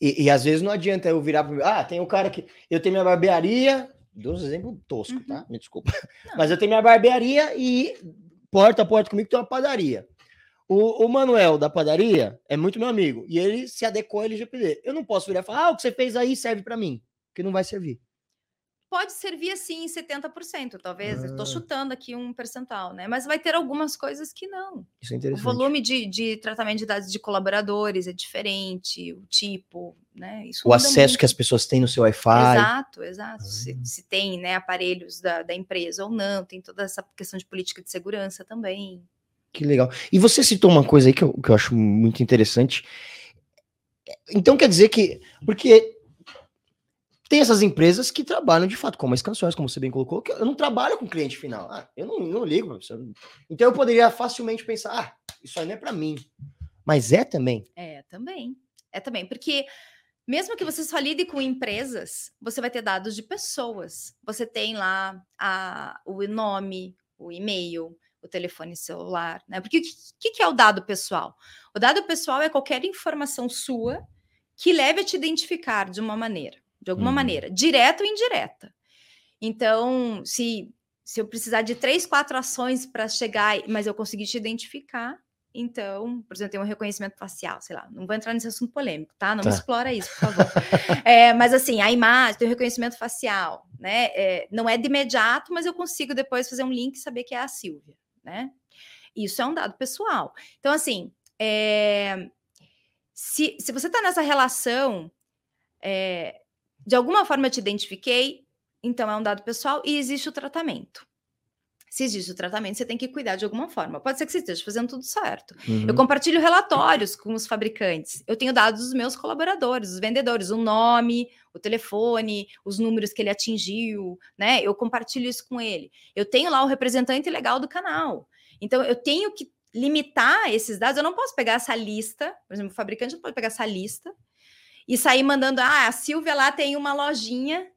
E, e às vezes não adianta eu virar pro. Ah, tem um cara que. Eu tenho minha barbearia. Dou um exemplo tosco, tá? Me desculpa. Não. Mas eu tenho minha barbearia e porta a porta comigo tem uma padaria. O, o Manuel da padaria é muito meu amigo. E ele se adequou ao LGPD. Eu não posso virar e falar, ah, o que você fez aí serve para mim. Porque não vai servir. Pode servir assim em 70%, talvez. Eu Ah. estou chutando aqui um percentual, né? Mas vai ter algumas coisas que não. Isso é O interessante. volume de, de tratamento de dados de colaboradores é diferente, o tipo, né? Isso O acesso muito. que as pessoas têm no seu Wi-Fi. Exato, exato. Se, Ah. se tem né, aparelhos da, da empresa ou não, tem toda essa questão de política de segurança também. Que legal. E você citou uma coisa aí que eu, que eu acho muito interessante. Então quer dizer que. Porque tem essas empresas que trabalham de fato, como as canções, como você bem colocou, que eu não trabalho com cliente final. Ah, eu não, não ligo, professor. Então eu poderia facilmente pensar, ah, isso aí não é para mim. Mas é também. É, também. É também, porque mesmo que você só lide com empresas, você vai ter dados de pessoas. Você tem lá a, o nome, o e-mail, o telefone celular, né? Porque o que, que é o dado pessoal? O dado pessoal é qualquer informação sua que leve a te identificar de uma maneira, de alguma Uhum. maneira, direta ou indireta. Então, se, se eu precisar de três, quatro ações para chegar, mas eu conseguir te identificar, então, por exemplo, tem um reconhecimento facial, sei lá, não vou entrar nesse assunto polêmico, tá? Não Tá. me explora isso, por favor. É, mas assim, a imagem, tem o reconhecimento facial, né? É, não é de imediato, mas eu consigo depois fazer um link e saber que é a Silvia, né? Isso é um dado pessoal. Então, assim, é, se, se você está nessa relação, é, de alguma forma eu te identifiquei, então é um dado pessoal e existe o tratamento. Se existe o tratamento, você tem que cuidar de alguma forma. Pode ser que você esteja fazendo tudo certo. Uhum. Eu compartilho relatórios com os fabricantes. Eu tenho dados dos meus colaboradores, dos vendedores, o nome, o telefone, os números que ele atingiu, né? Eu compartilho isso com ele. Eu tenho lá o representante legal do canal. Então, eu tenho que limitar esses dados. Eu não posso pegar essa lista, por exemplo, o fabricante não pode pegar essa lista e sair mandando, ah, a Silvia lá tem uma lojinha,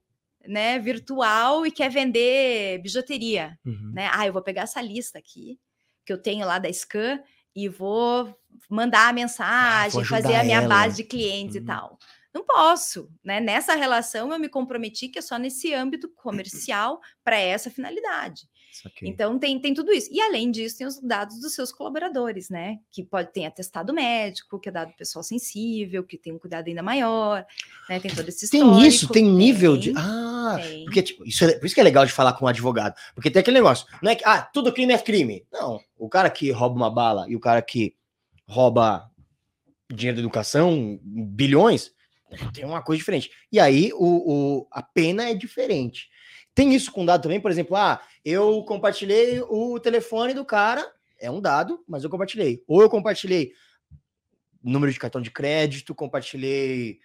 né, virtual e quer vender bijuteria, uhum. né? Ah, eu vou pegar essa lista aqui que eu tenho lá da Scan e vou mandar a ah, mensagem, ah, fazer a minha ela. base de clientes uhum. e tal. Não posso, né? Nessa relação eu me comprometi que é só nesse âmbito comercial para essa finalidade. Então tem, tem tudo isso. E além disso, tem os dados dos seus colaboradores, né? Que pode ter atestado médico, que é dado pessoal sensível, que tem um cuidado ainda maior, né? Tem todo esse Tem isso, tem nível tem, de. Ah, tem. porque tipo, isso é, por isso que é legal de falar com um advogado. Porque tem aquele negócio, não é que ah, tudo crime é crime. Não, o cara que rouba uma bala e o cara que rouba dinheiro da educação, bilhões, tem uma coisa diferente. E aí o, o, a pena é diferente. Tem isso com dado também, por exemplo, ah, eu compartilhei o telefone do cara, é um dado, mas eu compartilhei. Ou eu compartilhei número de cartão de crédito, compartilhei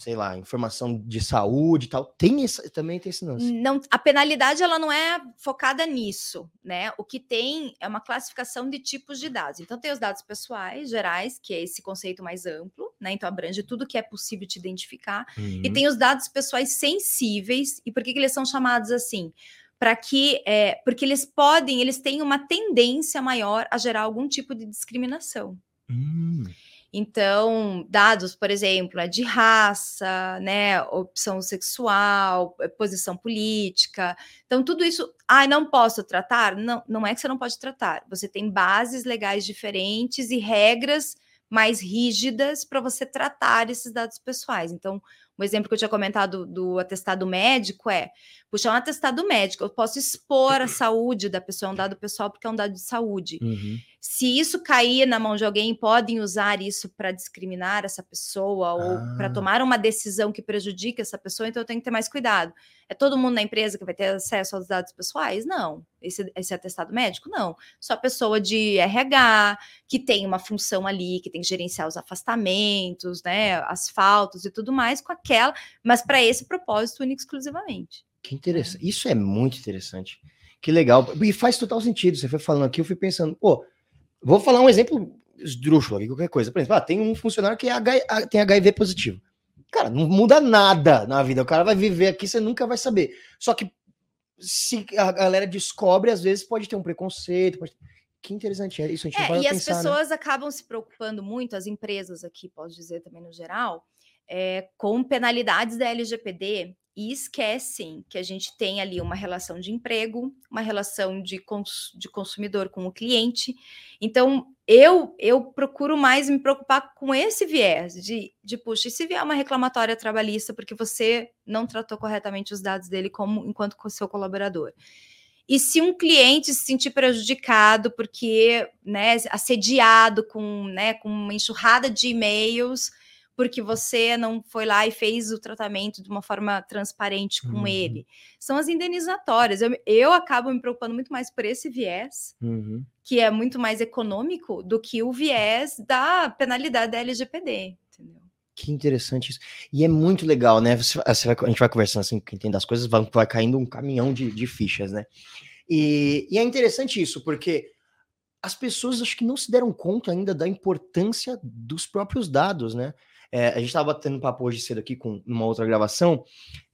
sei lá, informação de saúde e tal. Tem esse, também tem esse lance. Não, a penalidade ela não é focada nisso, né? O que tem é uma classificação de tipos de dados. Então tem os dados pessoais gerais, que é esse conceito mais amplo, né? Então abrange tudo que é possível te identificar. Uhum. E tem os dados pessoais sensíveis. E por que, que eles são chamados assim? Para que, é, porque eles podem, eles têm uma tendência maior a gerar algum tipo de discriminação. Uhum. Então, dados, por exemplo, é de raça, né, opção sexual, eh, posição política. Então, tudo isso, ah, não posso tratar? Não, não é que você não pode tratar. Você tem bases legais diferentes e regras mais rígidas para você tratar esses dados pessoais. Então, um exemplo que eu tinha comentado do atestado médico é puxar um atestado médico, eu posso expor a saúde da pessoa, é um dado pessoal, porque é um dado de saúde. Uhum. Se isso cair na mão de alguém, podem usar isso para discriminar essa pessoa ou ah. para tomar uma decisão que prejudique essa pessoa, então eu tenho que ter mais cuidado. É todo mundo na empresa que vai ter acesso aos dados pessoais? Não. Esse, esse atestado médico? Não. Só pessoa de RH, que tem uma função ali, que tem que gerenciar os afastamentos, né, as faltas e tudo mais, com aquela, mas para esse propósito único exclusivamente. Que interessante. Isso é muito interessante. Que legal. E faz total sentido. Você foi falando aqui, eu fui pensando, pô, Vou falar um exemplo esdrúxulo aqui, qualquer coisa. Por exemplo, ah, tem um funcionário que é H, tem HIV positivo. Cara, não muda nada na vida. O cara vai viver aqui, você nunca vai saber. Só que se a galera descobre, às vezes pode ter um preconceito. Pode... Que interessante é isso. A gente é, e pensar, as né? pessoas né? acabam se preocupando muito, as empresas aqui, posso dizer também no geral, é, com penalidades da LGPD e esquecem que a gente tem ali uma relação de emprego, uma relação de, cons de consumidor com o cliente. Então, eu eu procuro mais me preocupar com esse viés de, de puxa, e se vier uma reclamatória trabalhista porque você não tratou corretamente os dados dele como enquanto seu colaborador. E se um cliente se sentir prejudicado porque, né, assediado com, né, com uma enxurrada de e-mails, porque você não foi lá e fez o tratamento de uma forma transparente com uhum. ele. São as indenizatórias. Eu, eu acabo me preocupando muito mais por esse viés, uhum. que é muito mais econômico, do que o viés da penalidade da LGPD. Entendeu? Que interessante isso. E é muito legal, né? Você, você vai, a gente vai conversando assim, quem entende as coisas, vai, vai caindo um caminhão de, de fichas, né? E, e é interessante isso, porque as pessoas acho que não se deram conta ainda da importância dos próprios dados, né? É, a gente estava tendo papo hoje cedo aqui com uma outra gravação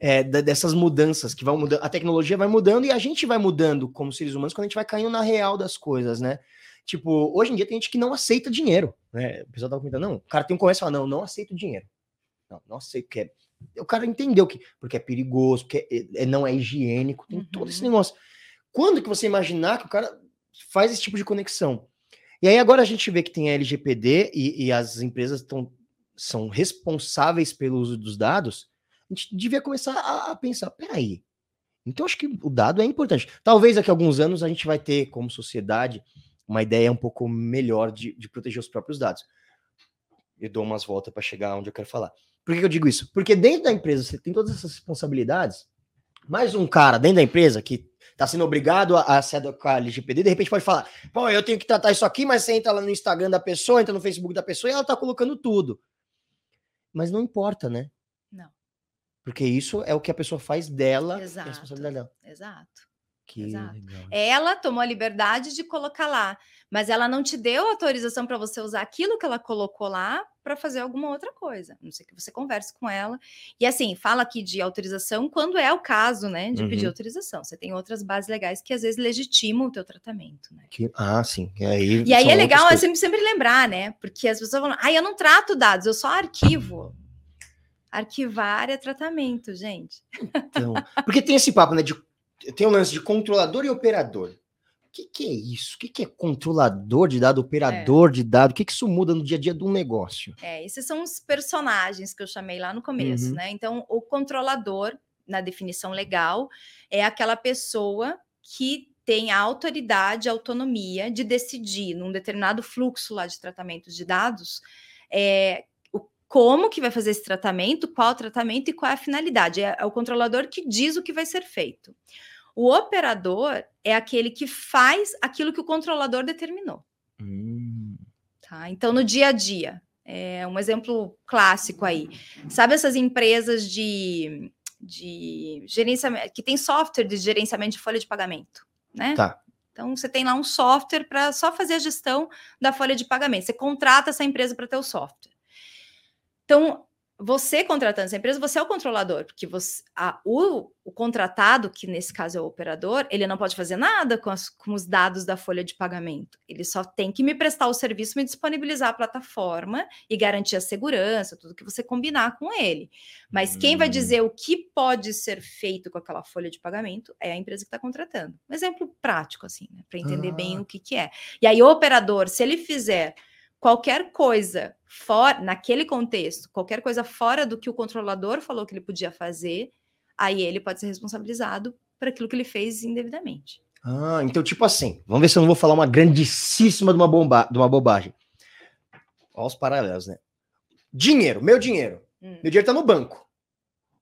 é, dessas mudanças que vão mudando, a tecnologia vai mudando e a gente vai mudando como seres humanos quando a gente vai caindo na real das coisas, né? Tipo, hoje em dia tem gente que não aceita dinheiro, né? O pessoal tava comentando, não, o cara tem um comércio e fala, não, não aceito dinheiro. Não, não aceito, que é... O cara entendeu que, porque é perigoso, porque é, é não é higiênico, tem uhum. todo esse uhum. negócio. Quando que você imaginar que o cara faz esse tipo de conexão? E aí agora a gente vê que tem a LGPD e, e as empresas estão são responsáveis pelo uso dos dados, a gente devia começar a, a pensar, peraí, então acho que o dado é importante. Talvez daqui a alguns anos a gente vai ter, como sociedade, uma ideia um pouco melhor de, de proteger os próprios dados. Eu dou umas voltas para chegar onde eu quero falar. Por que, eu digo isso? Porque dentro da empresa você tem todas essas responsabilidades, mais um cara dentro da empresa que está sendo obrigado a, a se adequar a LGPD, de repente pode falar, pô, eu tenho que tratar isso aqui, mas você entra lá no Instagram da pessoa, entra no Facebook da pessoa e ela está colocando tudo. Mas não importa, né? Não. Porque isso é o que a pessoa faz dela, exato, a responsabilidade dela. Exato. Que Exato. legal. Ela tomou a liberdade de colocar lá, mas ela não te deu autorização para você usar aquilo que ela colocou lá para fazer alguma outra coisa. A não sei que você converse com ela. E assim, fala aqui de autorização quando é o caso, né, de pedir Uhum. autorização. Você tem outras bases legais que às vezes legitimam o teu tratamento, né? Que- ah, sim. E aí, E aí é legal é sempre, sempre lembrar, né? Porque as pessoas falam, ah, eu não trato dados, eu só arquivo. Arquivar é tratamento, gente. Então, porque tem esse papo, né? De, tem um lance de controlador e operador. O que, que é isso? O que, que é controlador de dado, operador de dado? O que, que isso muda no dia a dia de um negócio? É, esses são os personagens que eu chamei lá no começo, Uhum. né? Então, o controlador, na definição legal, é aquela pessoa que tem a autoridade, a autonomia de decidir num determinado fluxo lá de tratamento de dados, é, o, como que vai fazer esse tratamento, qual o tratamento e qual é a finalidade. É, é o controlador que diz o que vai ser feito. O operador é aquele que faz aquilo que o controlador determinou. Hum, Tá? Então, no dia a dia, é um exemplo clássico aí. Sabe essas empresas de, de gerenciamento, que tem software de gerenciamento de folha de pagamento, né? Tá. Então, você tem lá um software para só fazer a gestão da folha de pagamento. Você contrata essa empresa para ter o software. Então, você contratando essa empresa, você é o controlador, porque você, a- o, o contratado, que nesse caso é o operador, ele não pode fazer nada com, as- com os dados da folha de pagamento. Ele só tem que me prestar o serviço, me disponibilizar a plataforma e garantir a segurança, tudo que você combinar com ele. Mas quem vai Hum. dizer o que pode ser feito com aquela folha de pagamento é a empresa que está contratando. Um exemplo prático, assim, né, para entender bem Ah. o que, que é. E aí, o operador, se ele fizer qualquer coisa fora, naquele contexto, qualquer coisa fora do que o controlador falou que ele podia fazer, aí ele pode ser responsabilizado por aquilo que ele fez indevidamente. Ah, então, tipo assim, vamos ver se eu não vou falar uma grandíssima de uma, bomba, de uma bobagem. Olha os paralelos, né? Dinheiro, meu dinheiro. Hum. Meu dinheiro tá no banco.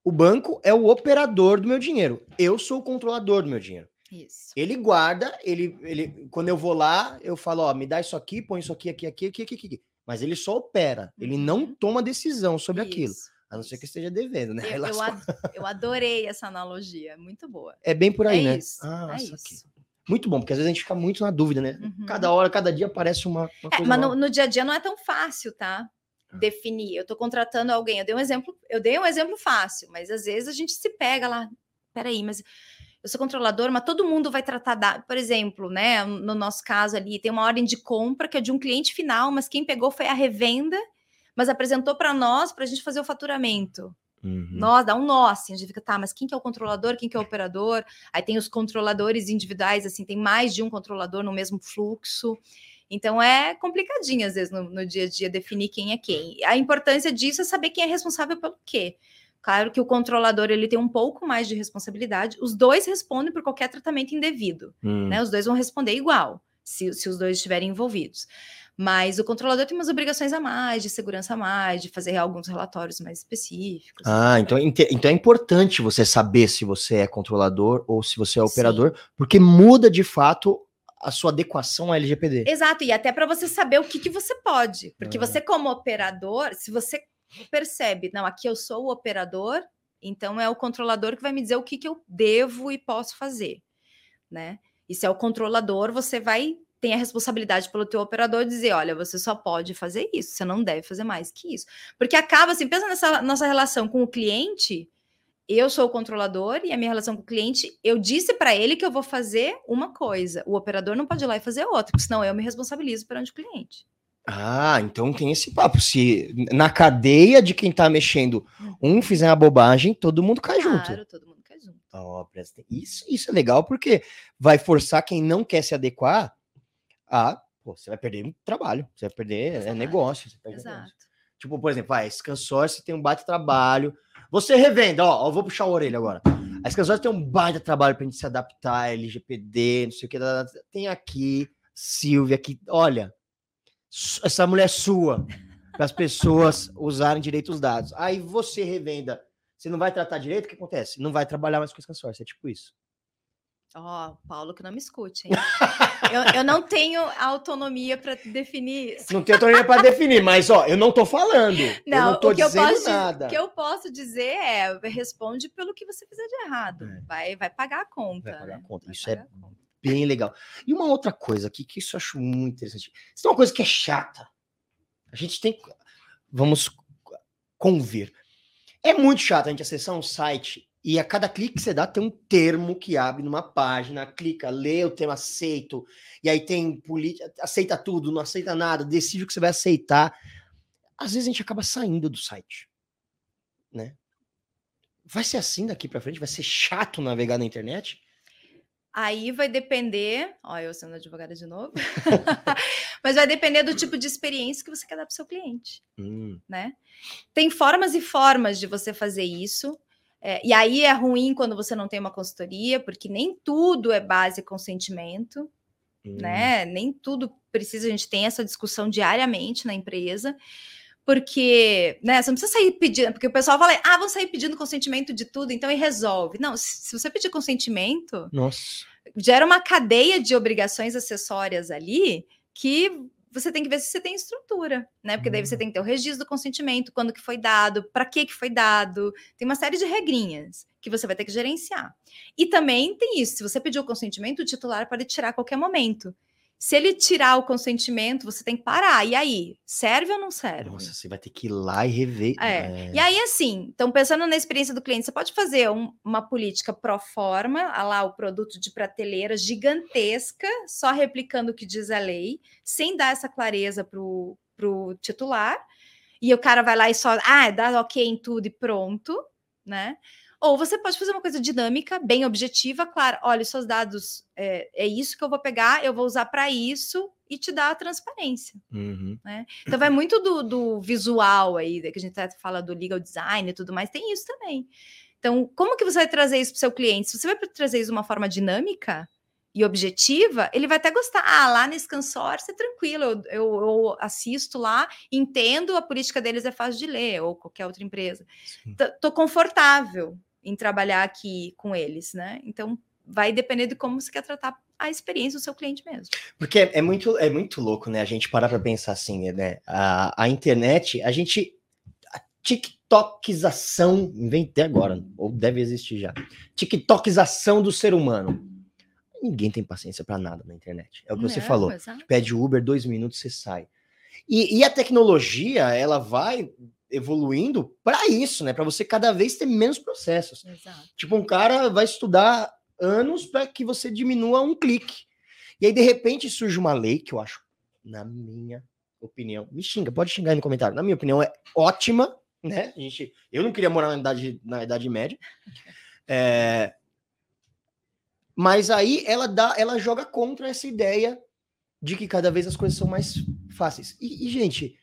O banco é o operador do meu dinheiro. Eu sou o controlador do meu dinheiro. Isso. Ele guarda, ele, ele, quando eu vou lá, eu falo, ó, me dá isso aqui, põe isso aqui, aqui, aqui, aqui, aqui, aqui. Mas ele só opera, ele não Uhum. toma decisão sobre aquilo. Isso, A não ser que esteja devendo, né? Eu, eu, ad- eu adorei essa analogia, muito boa. É bem por aí, é né? isso, Ah, é isso. Muito bom, porque às vezes a gente fica muito na dúvida, né? Uhum. Cada hora, cada dia aparece uma, uma É, mas no, no dia a dia não é tão fácil, tá? Ah. Definir. Eu estou contratando alguém. Eu dei um exemplo, eu dei um exemplo fácil, mas às vezes a gente se pega lá. Peraí, mas eu sou controlador, mas todo mundo vai tratar da, por exemplo, né? No nosso caso ali, tem uma ordem de compra que é de um cliente final, mas quem pegou foi a revenda, mas apresentou para nós para a gente fazer o faturamento. Uhum. Nós, dá um nó, assim, a gente fica, tá, mas quem que é o controlador, quem que é o operador? Aí tem os controladores individuais, assim, tem mais de um controlador no mesmo fluxo. Então é complicadinho, às vezes, no, no dia a dia, definir quem é quem. A importância disso é saber quem é responsável pelo quê. Claro que o controlador ele tem um pouco mais de responsabilidade. Os dois respondem por qualquer tratamento indevido, Hum. né? Os dois vão responder igual, se, se os dois estiverem envolvidos. Mas o controlador tem umas obrigações a mais, de segurança a mais, de fazer alguns relatórios mais específicos. Ah, então, inte- então é importante você saber se você é controlador ou se você é Sim. operador, porque muda de fato a sua adequação à LGPD. Exato, e até para você saber o que, que você pode. Porque Ah. você, como operador, se você percebe, não, aqui eu sou o operador, então é o controlador que vai me dizer o que, que eu devo e posso fazer, né? E se é o controlador, você vai ter a responsabilidade pelo teu operador dizer, olha, você só pode fazer isso, você não deve fazer mais que isso. Porque acaba assim, pensa nessa nossa relação com o cliente, eu sou o controlador e a minha relação com o cliente, eu disse para ele que eu vou fazer uma coisa. O operador não pode ir lá e fazer outra, porque senão eu me responsabilizo perante o cliente. Ah, então tem esse papo. Se na cadeia de quem tá mexendo, um fizer uma bobagem, todo mundo cai junto. Claro, todo mundo quer junto. Ó, presta- Isso, isso é legal porque vai forçar quem não quer se adequar a. Pô, você vai perder um trabalho, você vai perder é, Exato. negócio. Exato. negócio. Tipo, por exemplo, vai, esse consórcio tem um baita trabalho. Você revenda, ó, ó, vou puxar a orelha agora. A consórcio tem um baita trabalho pra gente se adaptar, LGPD, não sei o que. Tem aqui, Silvia, que, olha, essa mulher é sua, para as pessoas usarem direito os dados. Aí você revenda, você não vai tratar direito, o que acontece? Não vai trabalhar mais com esse consórcio, é tipo isso. Ó, oh, Paulo que não me escute, hein? eu, eu, não tenho autonomia para definir isso. Não tenho autonomia para definir, mas ó, eu não tô falando. Não, eu não tô o que dizendo eu posso, nada. O que eu posso dizer é, responde pelo que você fizer de errado. É. Vai, vai pagar a conta. Vai pagar né? a conta. Vai isso é bem legal. E uma outra coisa aqui que isso eu acho muito interessante. Isso é uma coisa que é chata. A gente tem vamos convir. É muito chato a gente acessar um site e a cada clique que você dá, tem um termo que abre numa página, clica, lê o termo aceito, e aí tem política, aceita tudo, não aceita nada, decide o que você vai aceitar. Às vezes a gente acaba saindo do site, né? Vai ser assim daqui para frente? Vai ser chato navegar na internet? Aí vai depender, ó, eu sendo advogada de novo, mas vai depender do tipo de experiência que você quer dar para o seu cliente, hum. né? Tem formas e formas de você fazer isso. É, e aí é ruim quando você não tem uma consultoria, porque nem tudo é base consentimento, hum. né? Nem tudo precisa, a gente tem essa discussão diariamente na empresa, porque, né, você não precisa sair pedindo, porque o pessoal fala, ah, vou sair pedindo consentimento de tudo, então e resolve. Não, se você pedir consentimento, Nossa. gera uma cadeia de obrigações acessórias ali que você tem que ver se você tem estrutura, né? Porque daí você uhum. tem que ter o registro do consentimento, quando que foi dado, para que que foi dado. Tem uma série de regrinhas que você vai ter que gerenciar. E também tem isso, se você pediu o consentimento, o titular pode tirar a qualquer momento. Se ele tirar o consentimento, você tem que parar. E aí, serve ou não serve? Nossa, você vai ter que ir lá e rever. É. é. E aí, assim, então pensando na experiência do cliente, você pode fazer um, uma política pro forma, lá o produto de prateleira gigantesca, só replicando o que diz a lei, sem dar essa clareza pro, pro titular. E o cara vai lá e só, ah, dá ok em tudo e pronto, né? Ou você pode fazer uma coisa dinâmica, bem objetiva, claro. Olha, seus dados é, é isso que eu vou pegar, eu vou usar para isso e te dar a transparência. Uhum. Né? Então vai muito do, do, visual aí, que a gente fala do legal design e tudo mais, tem isso também. Então, como que você vai trazer isso para o seu cliente? Se você vai trazer isso de uma forma dinâmica, e objetiva, ele vai até gostar. Ah, lá nesse consórcio é tranquilo, eu, eu, eu, assisto lá, entendo, a política deles é fácil de ler, ou qualquer outra empresa. Tô confortável em trabalhar aqui com eles, né? Então vai depender de como você quer tratar a experiência do seu cliente mesmo. Porque é, é muito, é muito louco, né? A gente parar para pensar assim, né? A, a internet, a gente. A TikTokização, inventei agora, ou deve existir já. TikTokização do ser humano. Ninguém tem paciência para nada na internet. É o que Não, você falou. Exato. Pede Uber, dois minutos, você sai. E, e a tecnologia, ela vai evoluindo para isso, né? Para você cada vez ter menos processos. Exato. Tipo, um cara vai estudar anos para que você diminua um clique. E aí, de repente, surge uma lei que eu acho, na minha opinião, me xinga, pode xingar aí no comentário. Na minha opinião, é ótima, né? A gente, eu não queria morar na idade, na idade média. É, mas aí ela dá, ela joga contra essa ideia de que cada vez as coisas são mais fáceis. E, e gente,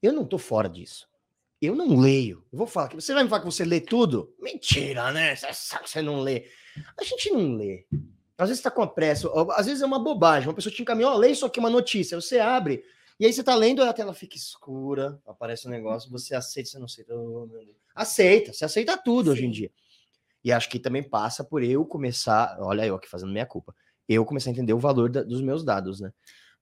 eu não tô fora disso. Eu não leio. Eu vou falar que você vai me falar que você lê tudo? Mentira, né? Você sabe que você não lê. A gente não lê. Às vezes tá com a pressa, às vezes é uma bobagem. Uma pessoa te encaminhou, oh, lê isso aqui, uma notícia. Você abre, e aí você tá lendo, a tela fica escura, aparece um negócio, você aceita, você não aceita. Aceita, você aceita tudo Sim. hoje em dia. E acho que também passa por eu começar, olha eu aqui fazendo minha culpa, eu começar a entender o valor da, dos meus dados, né?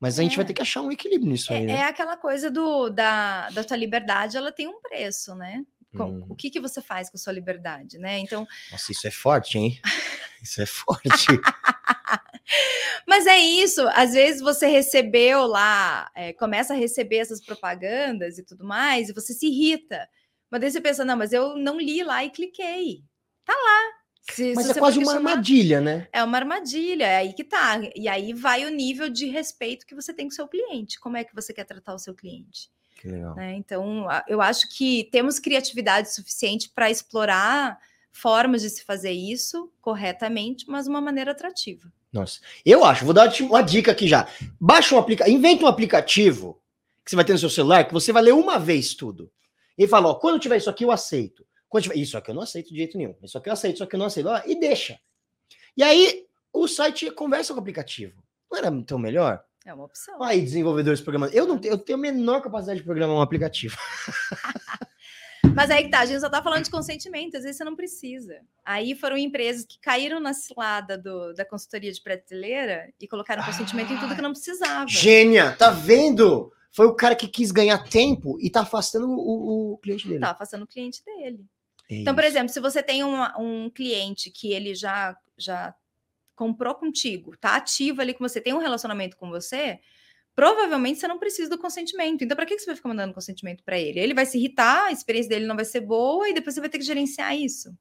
Mas a é. gente vai é. ter que achar um equilíbrio nisso é, aí, né? É aquela coisa do, da, da tua liberdade, ela tem um preço, né? Hum. O que, que você faz com a sua liberdade, né? Então. Nossa, isso é forte, hein? Isso é forte. Mas é isso, às vezes você recebeu lá, é, começa a receber essas propagandas e tudo mais, e você se irrita. Mas daí você pensa, não, mas eu não li lá e cliquei. Tá lá. Se, Mas se é quase uma armadilha, né? É uma armadilha, é aí que tá. E aí vai o nível de respeito que você tem com o seu cliente. Como é que você quer tratar o seu cliente? Que legal. Né? Então, eu acho que temos criatividade suficiente para explorar formas de se fazer isso corretamente, mas de uma maneira atrativa. Nossa, eu acho, vou dar uma dica aqui já. Baixa um aplicativo, inventa um aplicativo que você vai ter no seu celular, que você vai ler uma vez tudo. E fala, ó, quando tiver isso aqui, eu aceito. Isso aqui eu não aceito de jeito nenhum. Isso aqui eu aceito, isso aqui eu não aceito. e deixa. E aí o site conversa com o aplicativo. Não era tão melhor? É uma opção. Aí, desenvolvedores programando. Eu não tenho, eu tenho a menor capacidade de programar um aplicativo. Mas aí que tá, a gente só tá falando de consentimento, às vezes você não precisa. Aí foram empresas que caíram na cilada do, da consultoria de prateleira e colocaram consentimento ah, em tudo que não precisava. Gênia, tá vendo? Foi o cara que quis ganhar tempo e tá afastando o, o cliente dele. Tá afastando o cliente dele. É então, por exemplo, se você tem uma, um cliente que ele já, já comprou contigo, tá ativo ali com você, tem um relacionamento com você, provavelmente você não precisa do consentimento. Então, para que você vai ficar mandando consentimento para ele? Ele vai se irritar, a experiência dele não vai ser boa e depois você vai ter que gerenciar isso.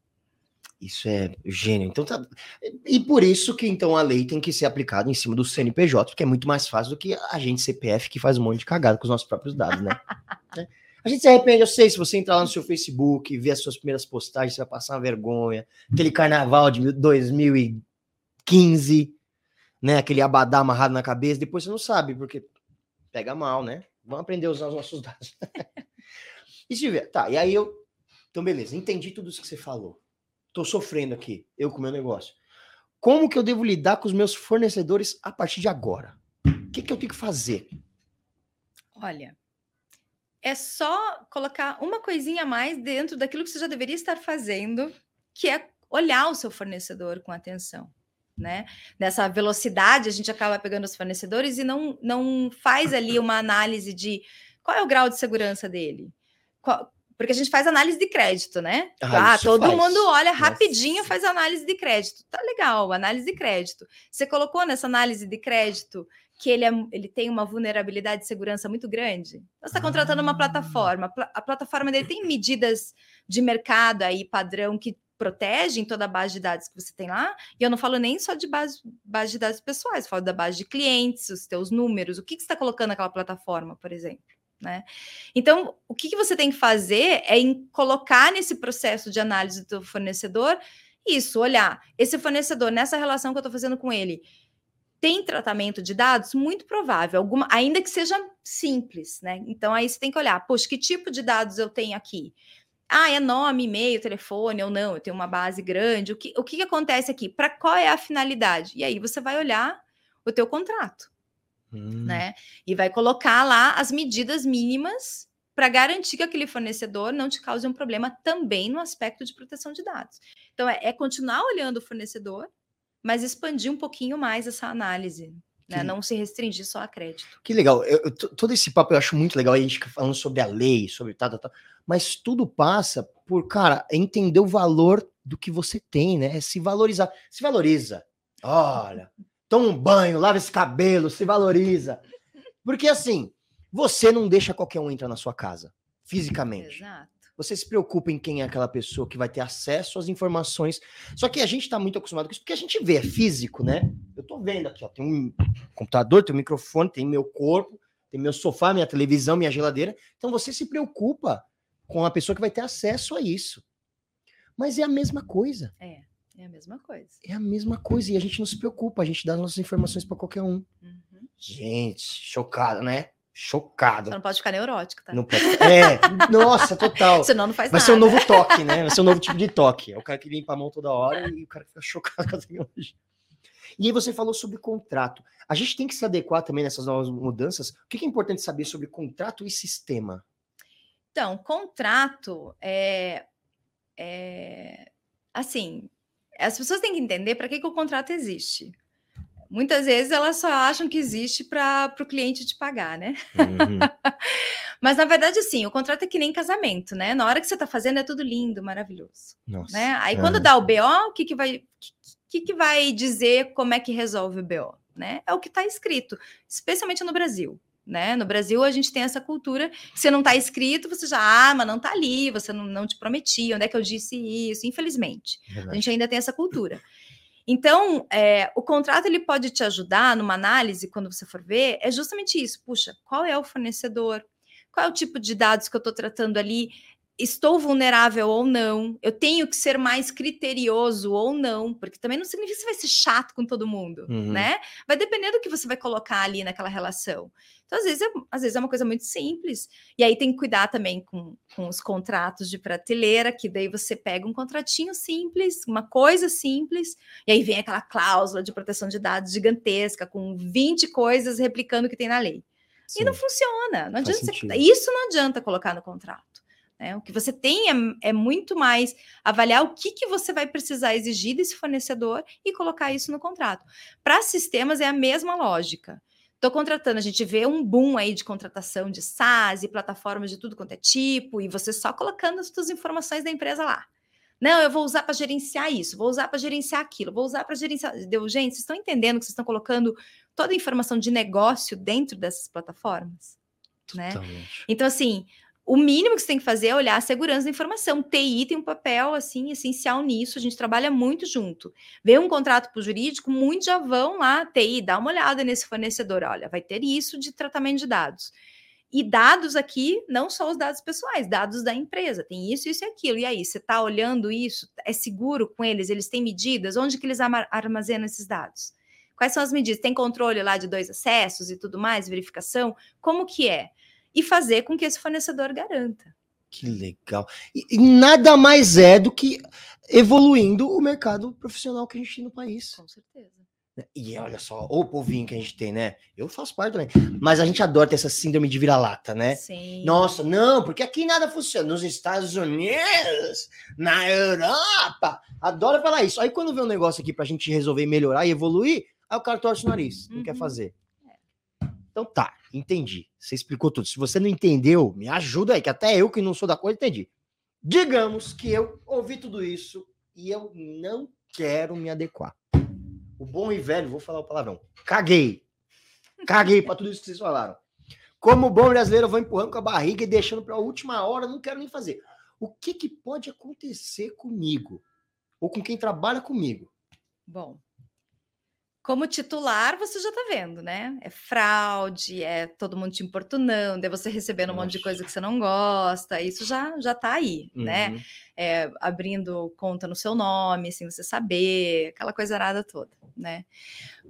Isso é gênio. Então tá. E por isso que então a lei tem que ser aplicada em cima do CNPJ, porque é muito mais fácil do que a gente CPF que faz um monte de cagada com os nossos próprios dados, né? A gente se arrepende, eu sei, se você entrar lá no seu Facebook ver as suas primeiras postagens, você vai passar uma vergonha. Aquele carnaval de 2015, né? Aquele abadá amarrado na cabeça, depois você não sabe, porque pega mal, né? Vamos aprender a usar os nossos dados. e se tá, e aí eu. Então, beleza, entendi tudo isso que você falou. Tô sofrendo aqui, eu com o meu negócio. Como que eu devo lidar com os meus fornecedores a partir de agora? O que, que eu tenho que fazer? Olha, é só colocar uma coisinha a mais dentro daquilo que você já deveria estar fazendo, que é olhar o seu fornecedor com atenção. Né? Nessa velocidade, a gente acaba pegando os fornecedores e não, não faz ali uma análise de qual é o grau de segurança dele. Qual, porque a gente faz análise de crédito, né? Ah, ah todo faz. mundo olha rapidinho, Nossa. faz análise de crédito. Tá legal, análise de crédito. Você colocou nessa análise de crédito que ele, é, ele tem uma vulnerabilidade de segurança muito grande. Você está contratando uma plataforma, a plataforma dele tem medidas de mercado aí, padrão, que protegem toda a base de dados que você tem lá, e eu não falo nem só de base, base de dados pessoais, falo da base de clientes, os teus números, o que, que você está colocando naquela plataforma, por exemplo. Né? Então, o que, que você tem que fazer é colocar nesse processo de análise do fornecedor isso, olhar esse fornecedor nessa relação que eu estou fazendo com ele, tem tratamento de dados? Muito provável, alguma, ainda que seja simples, né? Então aí você tem que olhar, poxa, que tipo de dados eu tenho aqui? Ah, é nome, e-mail, telefone ou não? Eu tenho uma base grande. O que, o que acontece aqui? Para qual é a finalidade? E aí você vai olhar o teu contrato, hum. né? E vai colocar lá as medidas mínimas para garantir que aquele fornecedor não te cause um problema também no aspecto de proteção de dados. Então, é, é continuar olhando o fornecedor, mas expandir um pouquinho mais essa análise. Né? Não se restringir só a crédito. Que legal. Eu, eu, todo esse papo eu acho muito legal. A gente falando sobre a lei, sobre tal, tal, tal. Mas tudo passa por, cara, entender o valor do que você tem, né? Se valorizar. Se valoriza. Olha, toma um banho, lava esse cabelo, se valoriza. Porque assim, você não deixa qualquer um entrar na sua casa, fisicamente. Exato você se preocupa em quem é aquela pessoa que vai ter acesso às informações. Só que a gente está muito acostumado com isso, porque a gente vê, é físico, né? Eu estou vendo aqui, ó, tem um computador, tem um microfone, tem meu corpo, tem meu sofá, minha televisão, minha geladeira. Então você se preocupa com a pessoa que vai ter acesso a isso. Mas é a mesma coisa. É, é a mesma coisa. É a mesma coisa e a gente não se preocupa, a gente dá nossas informações para qualquer um. Uhum. Gente, chocado, né? Chocado. Você não pode ficar neurótico, tá? Não pode. É, nossa, total. Senão não faz Vai nada. ser um novo toque, né? Vai ser um novo tipo de toque. É o cara que limpa a mão toda hora e o cara fica chocado com a tecnologia. E aí você falou sobre contrato. A gente tem que se adequar também nessas novas mudanças. O que é importante saber sobre contrato e sistema? Então, contrato é, é assim, as pessoas têm que entender para que, que o contrato existe. Muitas vezes elas só acham que existe para o cliente te pagar, né? Uhum. Mas na verdade, sim, o contrato é que nem casamento, né? Na hora que você está fazendo é tudo lindo, maravilhoso. Nossa. Né? Aí é. quando dá o BO, o que, que vai. Que, que vai dizer como é que resolve o BO? Né? É o que está escrito, especialmente no Brasil. Né? No Brasil, a gente tem essa cultura. Se não está escrito, você já, ah, mas não está ali, você não, não te prometi, onde é que eu disse isso? Infelizmente, Verdade. a gente ainda tem essa cultura. Então, é, o contrato ele pode te ajudar numa análise, quando você for ver, é justamente isso. Puxa, qual é o fornecedor? Qual é o tipo de dados que eu estou tratando ali? Estou vulnerável ou não, eu tenho que ser mais criterioso ou não, porque também não significa que você vai ser chato com todo mundo, uhum. né? Vai depender do que você vai colocar ali naquela relação. Então, às vezes, é, às vezes é uma coisa muito simples. E aí tem que cuidar também com, com os contratos de prateleira, que daí você pega um contratinho simples, uma coisa simples, e aí vem aquela cláusula de proteção de dados gigantesca, com 20 coisas replicando o que tem na lei. Sim. E não funciona. Não adianta você, isso não adianta colocar no contrato Né? O que você tem é, é, muito mais avaliar o que, que você vai precisar exigir desse fornecedor e colocar isso no contrato. Para sistemas é a mesma lógica. Estou contratando, a gente vê um boom aí de contratação de SaaS e plataformas de tudo quanto é tipo, e você só colocando as suas informações da empresa lá. Não, eu vou usar para gerenciar isso, vou usar para gerenciar aquilo, vou usar para gerenciar. Deu, gente, vocês estão entendendo que vocês estão colocando toda a informação de negócio dentro dessas plataformas? Né? Então, assim, o mínimo que você tem que fazer é olhar a segurança da informação. TI tem um papel assim essencial nisso. A gente trabalha muito junto. Vê um contrato para o jurídico, muitos já vão lá, TI, dá uma olhada nesse fornecedor. Olha, vai ter isso de tratamento de dados. E dados aqui, não só os dados pessoais, dados da empresa, tem isso, isso e aquilo. E aí, você está olhando isso? É seguro com eles? Eles têm medidas? Onde que eles armazenam esses dados? Quais são as medidas? Tem controle lá de dois acessos e tudo mais, verificação? Como que é? E fazer com que esse fornecedor garanta. Que legal. E, e, nada mais é do que evoluindo o mercado profissional que a gente tem no país. Com certeza. E olha só, o povinho que a gente tem, né? Eu faço parte também. Mas a gente adora ter essa síndrome de vira-lata, né? Sim. Nossa, não, porque aqui nada funciona. Nos Estados Unidos, na Europa. Adoro falar isso. Aí quando vem um negócio aqui pra gente resolver melhorar e evoluir, aí o cara torce o nariz, não uhum. quer fazer. Então tá. Entendi. Você explicou tudo. Se você não entendeu, me ajuda aí, que até eu que não sou da coisa entendi. Digamos que eu ouvi tudo isso e eu não quero me adequar. O bom e velho, vou falar o palavrão. Caguei. Caguei para tudo isso que vocês falaram. Como bom brasileiro, eu vou empurrando com a barriga e deixando para a última hora, não quero nem fazer. O que, que pode acontecer comigo? Ou com quem trabalha comigo? Bom, como titular, você já está vendo, né? É fraude, é todo mundo te importunando, é você recebendo Nossa. um monte de coisa que você não gosta, isso já já está aí, né? uhum. né? É, abrindo conta no seu nome, sem você saber, aquela coisa arada toda, né?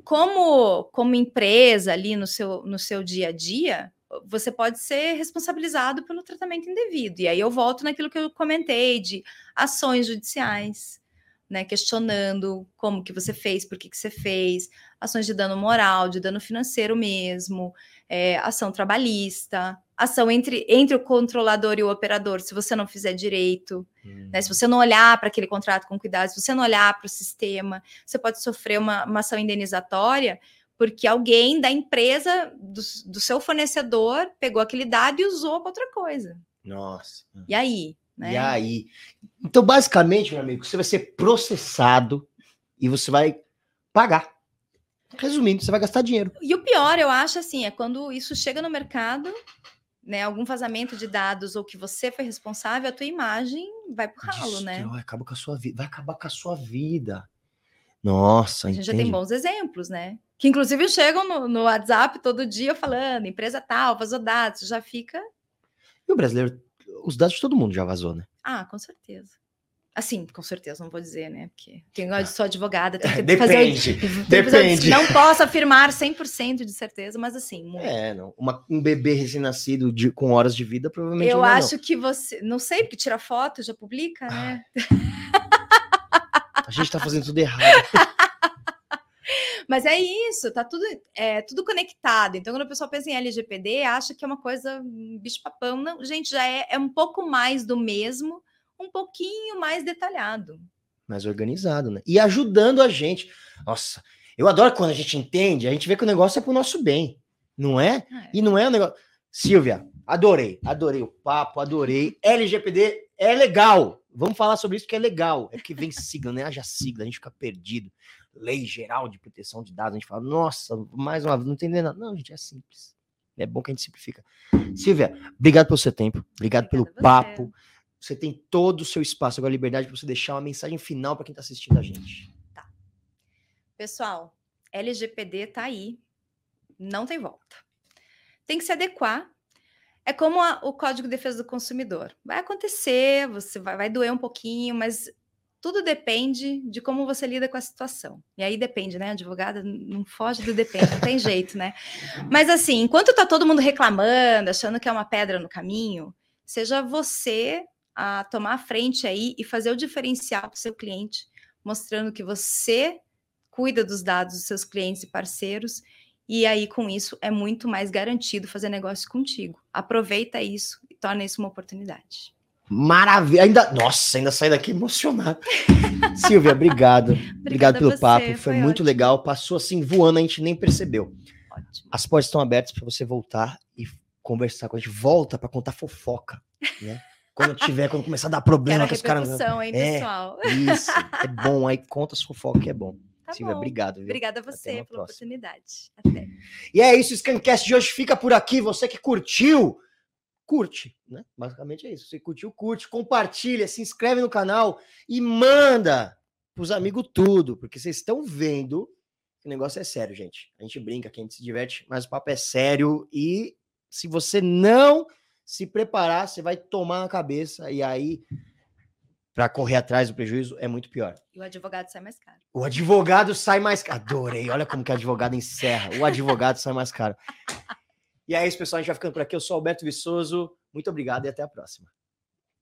Como como empresa ali no seu no seu dia a dia, você pode ser responsabilizado pelo tratamento indevido. E aí eu volto naquilo que eu comentei de ações judiciais né, questionando como que você fez, por que, que você fez, ações de dano moral, de dano financeiro mesmo, é, ação trabalhista, ação entre, entre o controlador e o operador, se você não fizer direito, uhum. né, se você não olhar para aquele contrato com cuidado, se você não olhar para o sistema, você pode sofrer uma, uma ação indenizatória porque alguém da empresa, do, do seu fornecedor, pegou aquele dado e usou para outra coisa. Nossa. E aí? Né? E aí? Então, basicamente, meu amigo, você vai ser processado e você vai pagar. Resumindo, você vai gastar dinheiro. E o pior, eu acho, assim, é quando isso chega no mercado, né? Algum vazamento de dados ou que você foi responsável, a tua imagem vai pro ralo, né? Acaba com a sua vida, vai acabar com a sua vida. Nossa, a gente entende? já tem bons exemplos, né? Que inclusive chegam no, no WhatsApp todo dia falando, empresa tal, vazou dados, já fica. E o brasileiro os dados de todo mundo já vazou, né? Ah, com certeza. Assim, com certeza, não vou dizer, né? Porque tenho, eu sou advogada, tenho que Depende. fazer. Depende. Não posso afirmar 100% de certeza, mas assim. Muito. É, não. Uma, um bebê recém-nascido com horas de vida, provavelmente. Eu não acho não. que você. Não sei, porque tira foto, já publica, né? A gente tá fazendo tudo errado. Mas é isso, tá tudo, é, tudo conectado. Então, quando a pessoa pensa em LGPD, acha que é uma coisa um bicho-papão. Não, gente, já é, é um pouco mais do mesmo, um pouquinho mais detalhado. Mais organizado, né? E ajudando a gente. Nossa, eu adoro quando a gente entende, a gente vê que o negócio é pro nosso bem, não é? é. E não é um negócio. Silvia, adorei, adorei o papo, adorei. LGPD é legal. Vamos falar sobre isso que é legal. É que vem sigla, né? Haja sigla, a gente fica perdido. Lei Geral de Proteção de Dados, a gente fala, nossa, mais uma vez, não entendendo nada. Não, gente, é simples. É bom que a gente simplifica. Silvia, obrigado pelo seu tempo, obrigado pelo papo. Você tem todo o seu espaço, agora liberdade para você deixar uma mensagem final para quem está assistindo a gente. Tá. Pessoal, LGPD tá aí. Não tem volta. Tem que se adequar é como a, o Código de Defesa do Consumidor. Vai acontecer, você vai, vai doer um pouquinho, mas tudo depende de como você lida com a situação. E aí depende, né? Advogada não foge do depende, não tem jeito, né? Mas assim, enquanto tá todo mundo reclamando, achando que é uma pedra no caminho, seja você a tomar a frente aí e fazer o diferencial para o seu cliente, mostrando que você cuida dos dados dos seus clientes e parceiros, e aí com isso é muito mais garantido fazer negócio contigo. Aproveita isso e torna isso uma oportunidade. Maravilha. Ainda, nossa, ainda saí daqui emocionado. Silvia, obrigado. obrigado pelo você, papo. Foi, foi muito ótimo. legal. Passou assim voando, a gente nem percebeu. Ótimo. As portas estão abertas para você voltar e conversar com a gente. Volta para contar fofoca, né? Quando tiver, quando começar a dar problema a que os caras. hein, É. pessoal? Isso, é bom. Aí conta as fofocas que é bom. Tá Silvia, bom. obrigado. Viu? Obrigada a você pela próxima. oportunidade. Até. E é isso, o Scancast de hoje fica por aqui. Você que curtiu, curte, né? Basicamente é isso. Você curtiu, curte, compartilha, se inscreve no canal e manda pros amigos tudo, porque vocês estão vendo que o negócio é sério, gente. A gente brinca, que a gente se diverte, mas o papo é sério e se você não se preparar, você vai tomar na cabeça e aí para correr atrás do prejuízo é muito pior. E o advogado sai mais caro. O advogado sai mais caro. Adorei. Olha como que o advogado encerra. O advogado sai mais caro. E é isso, pessoal. A gente vai ficando por aqui. Eu sou Alberto Viçoso. Muito obrigado e até a próxima.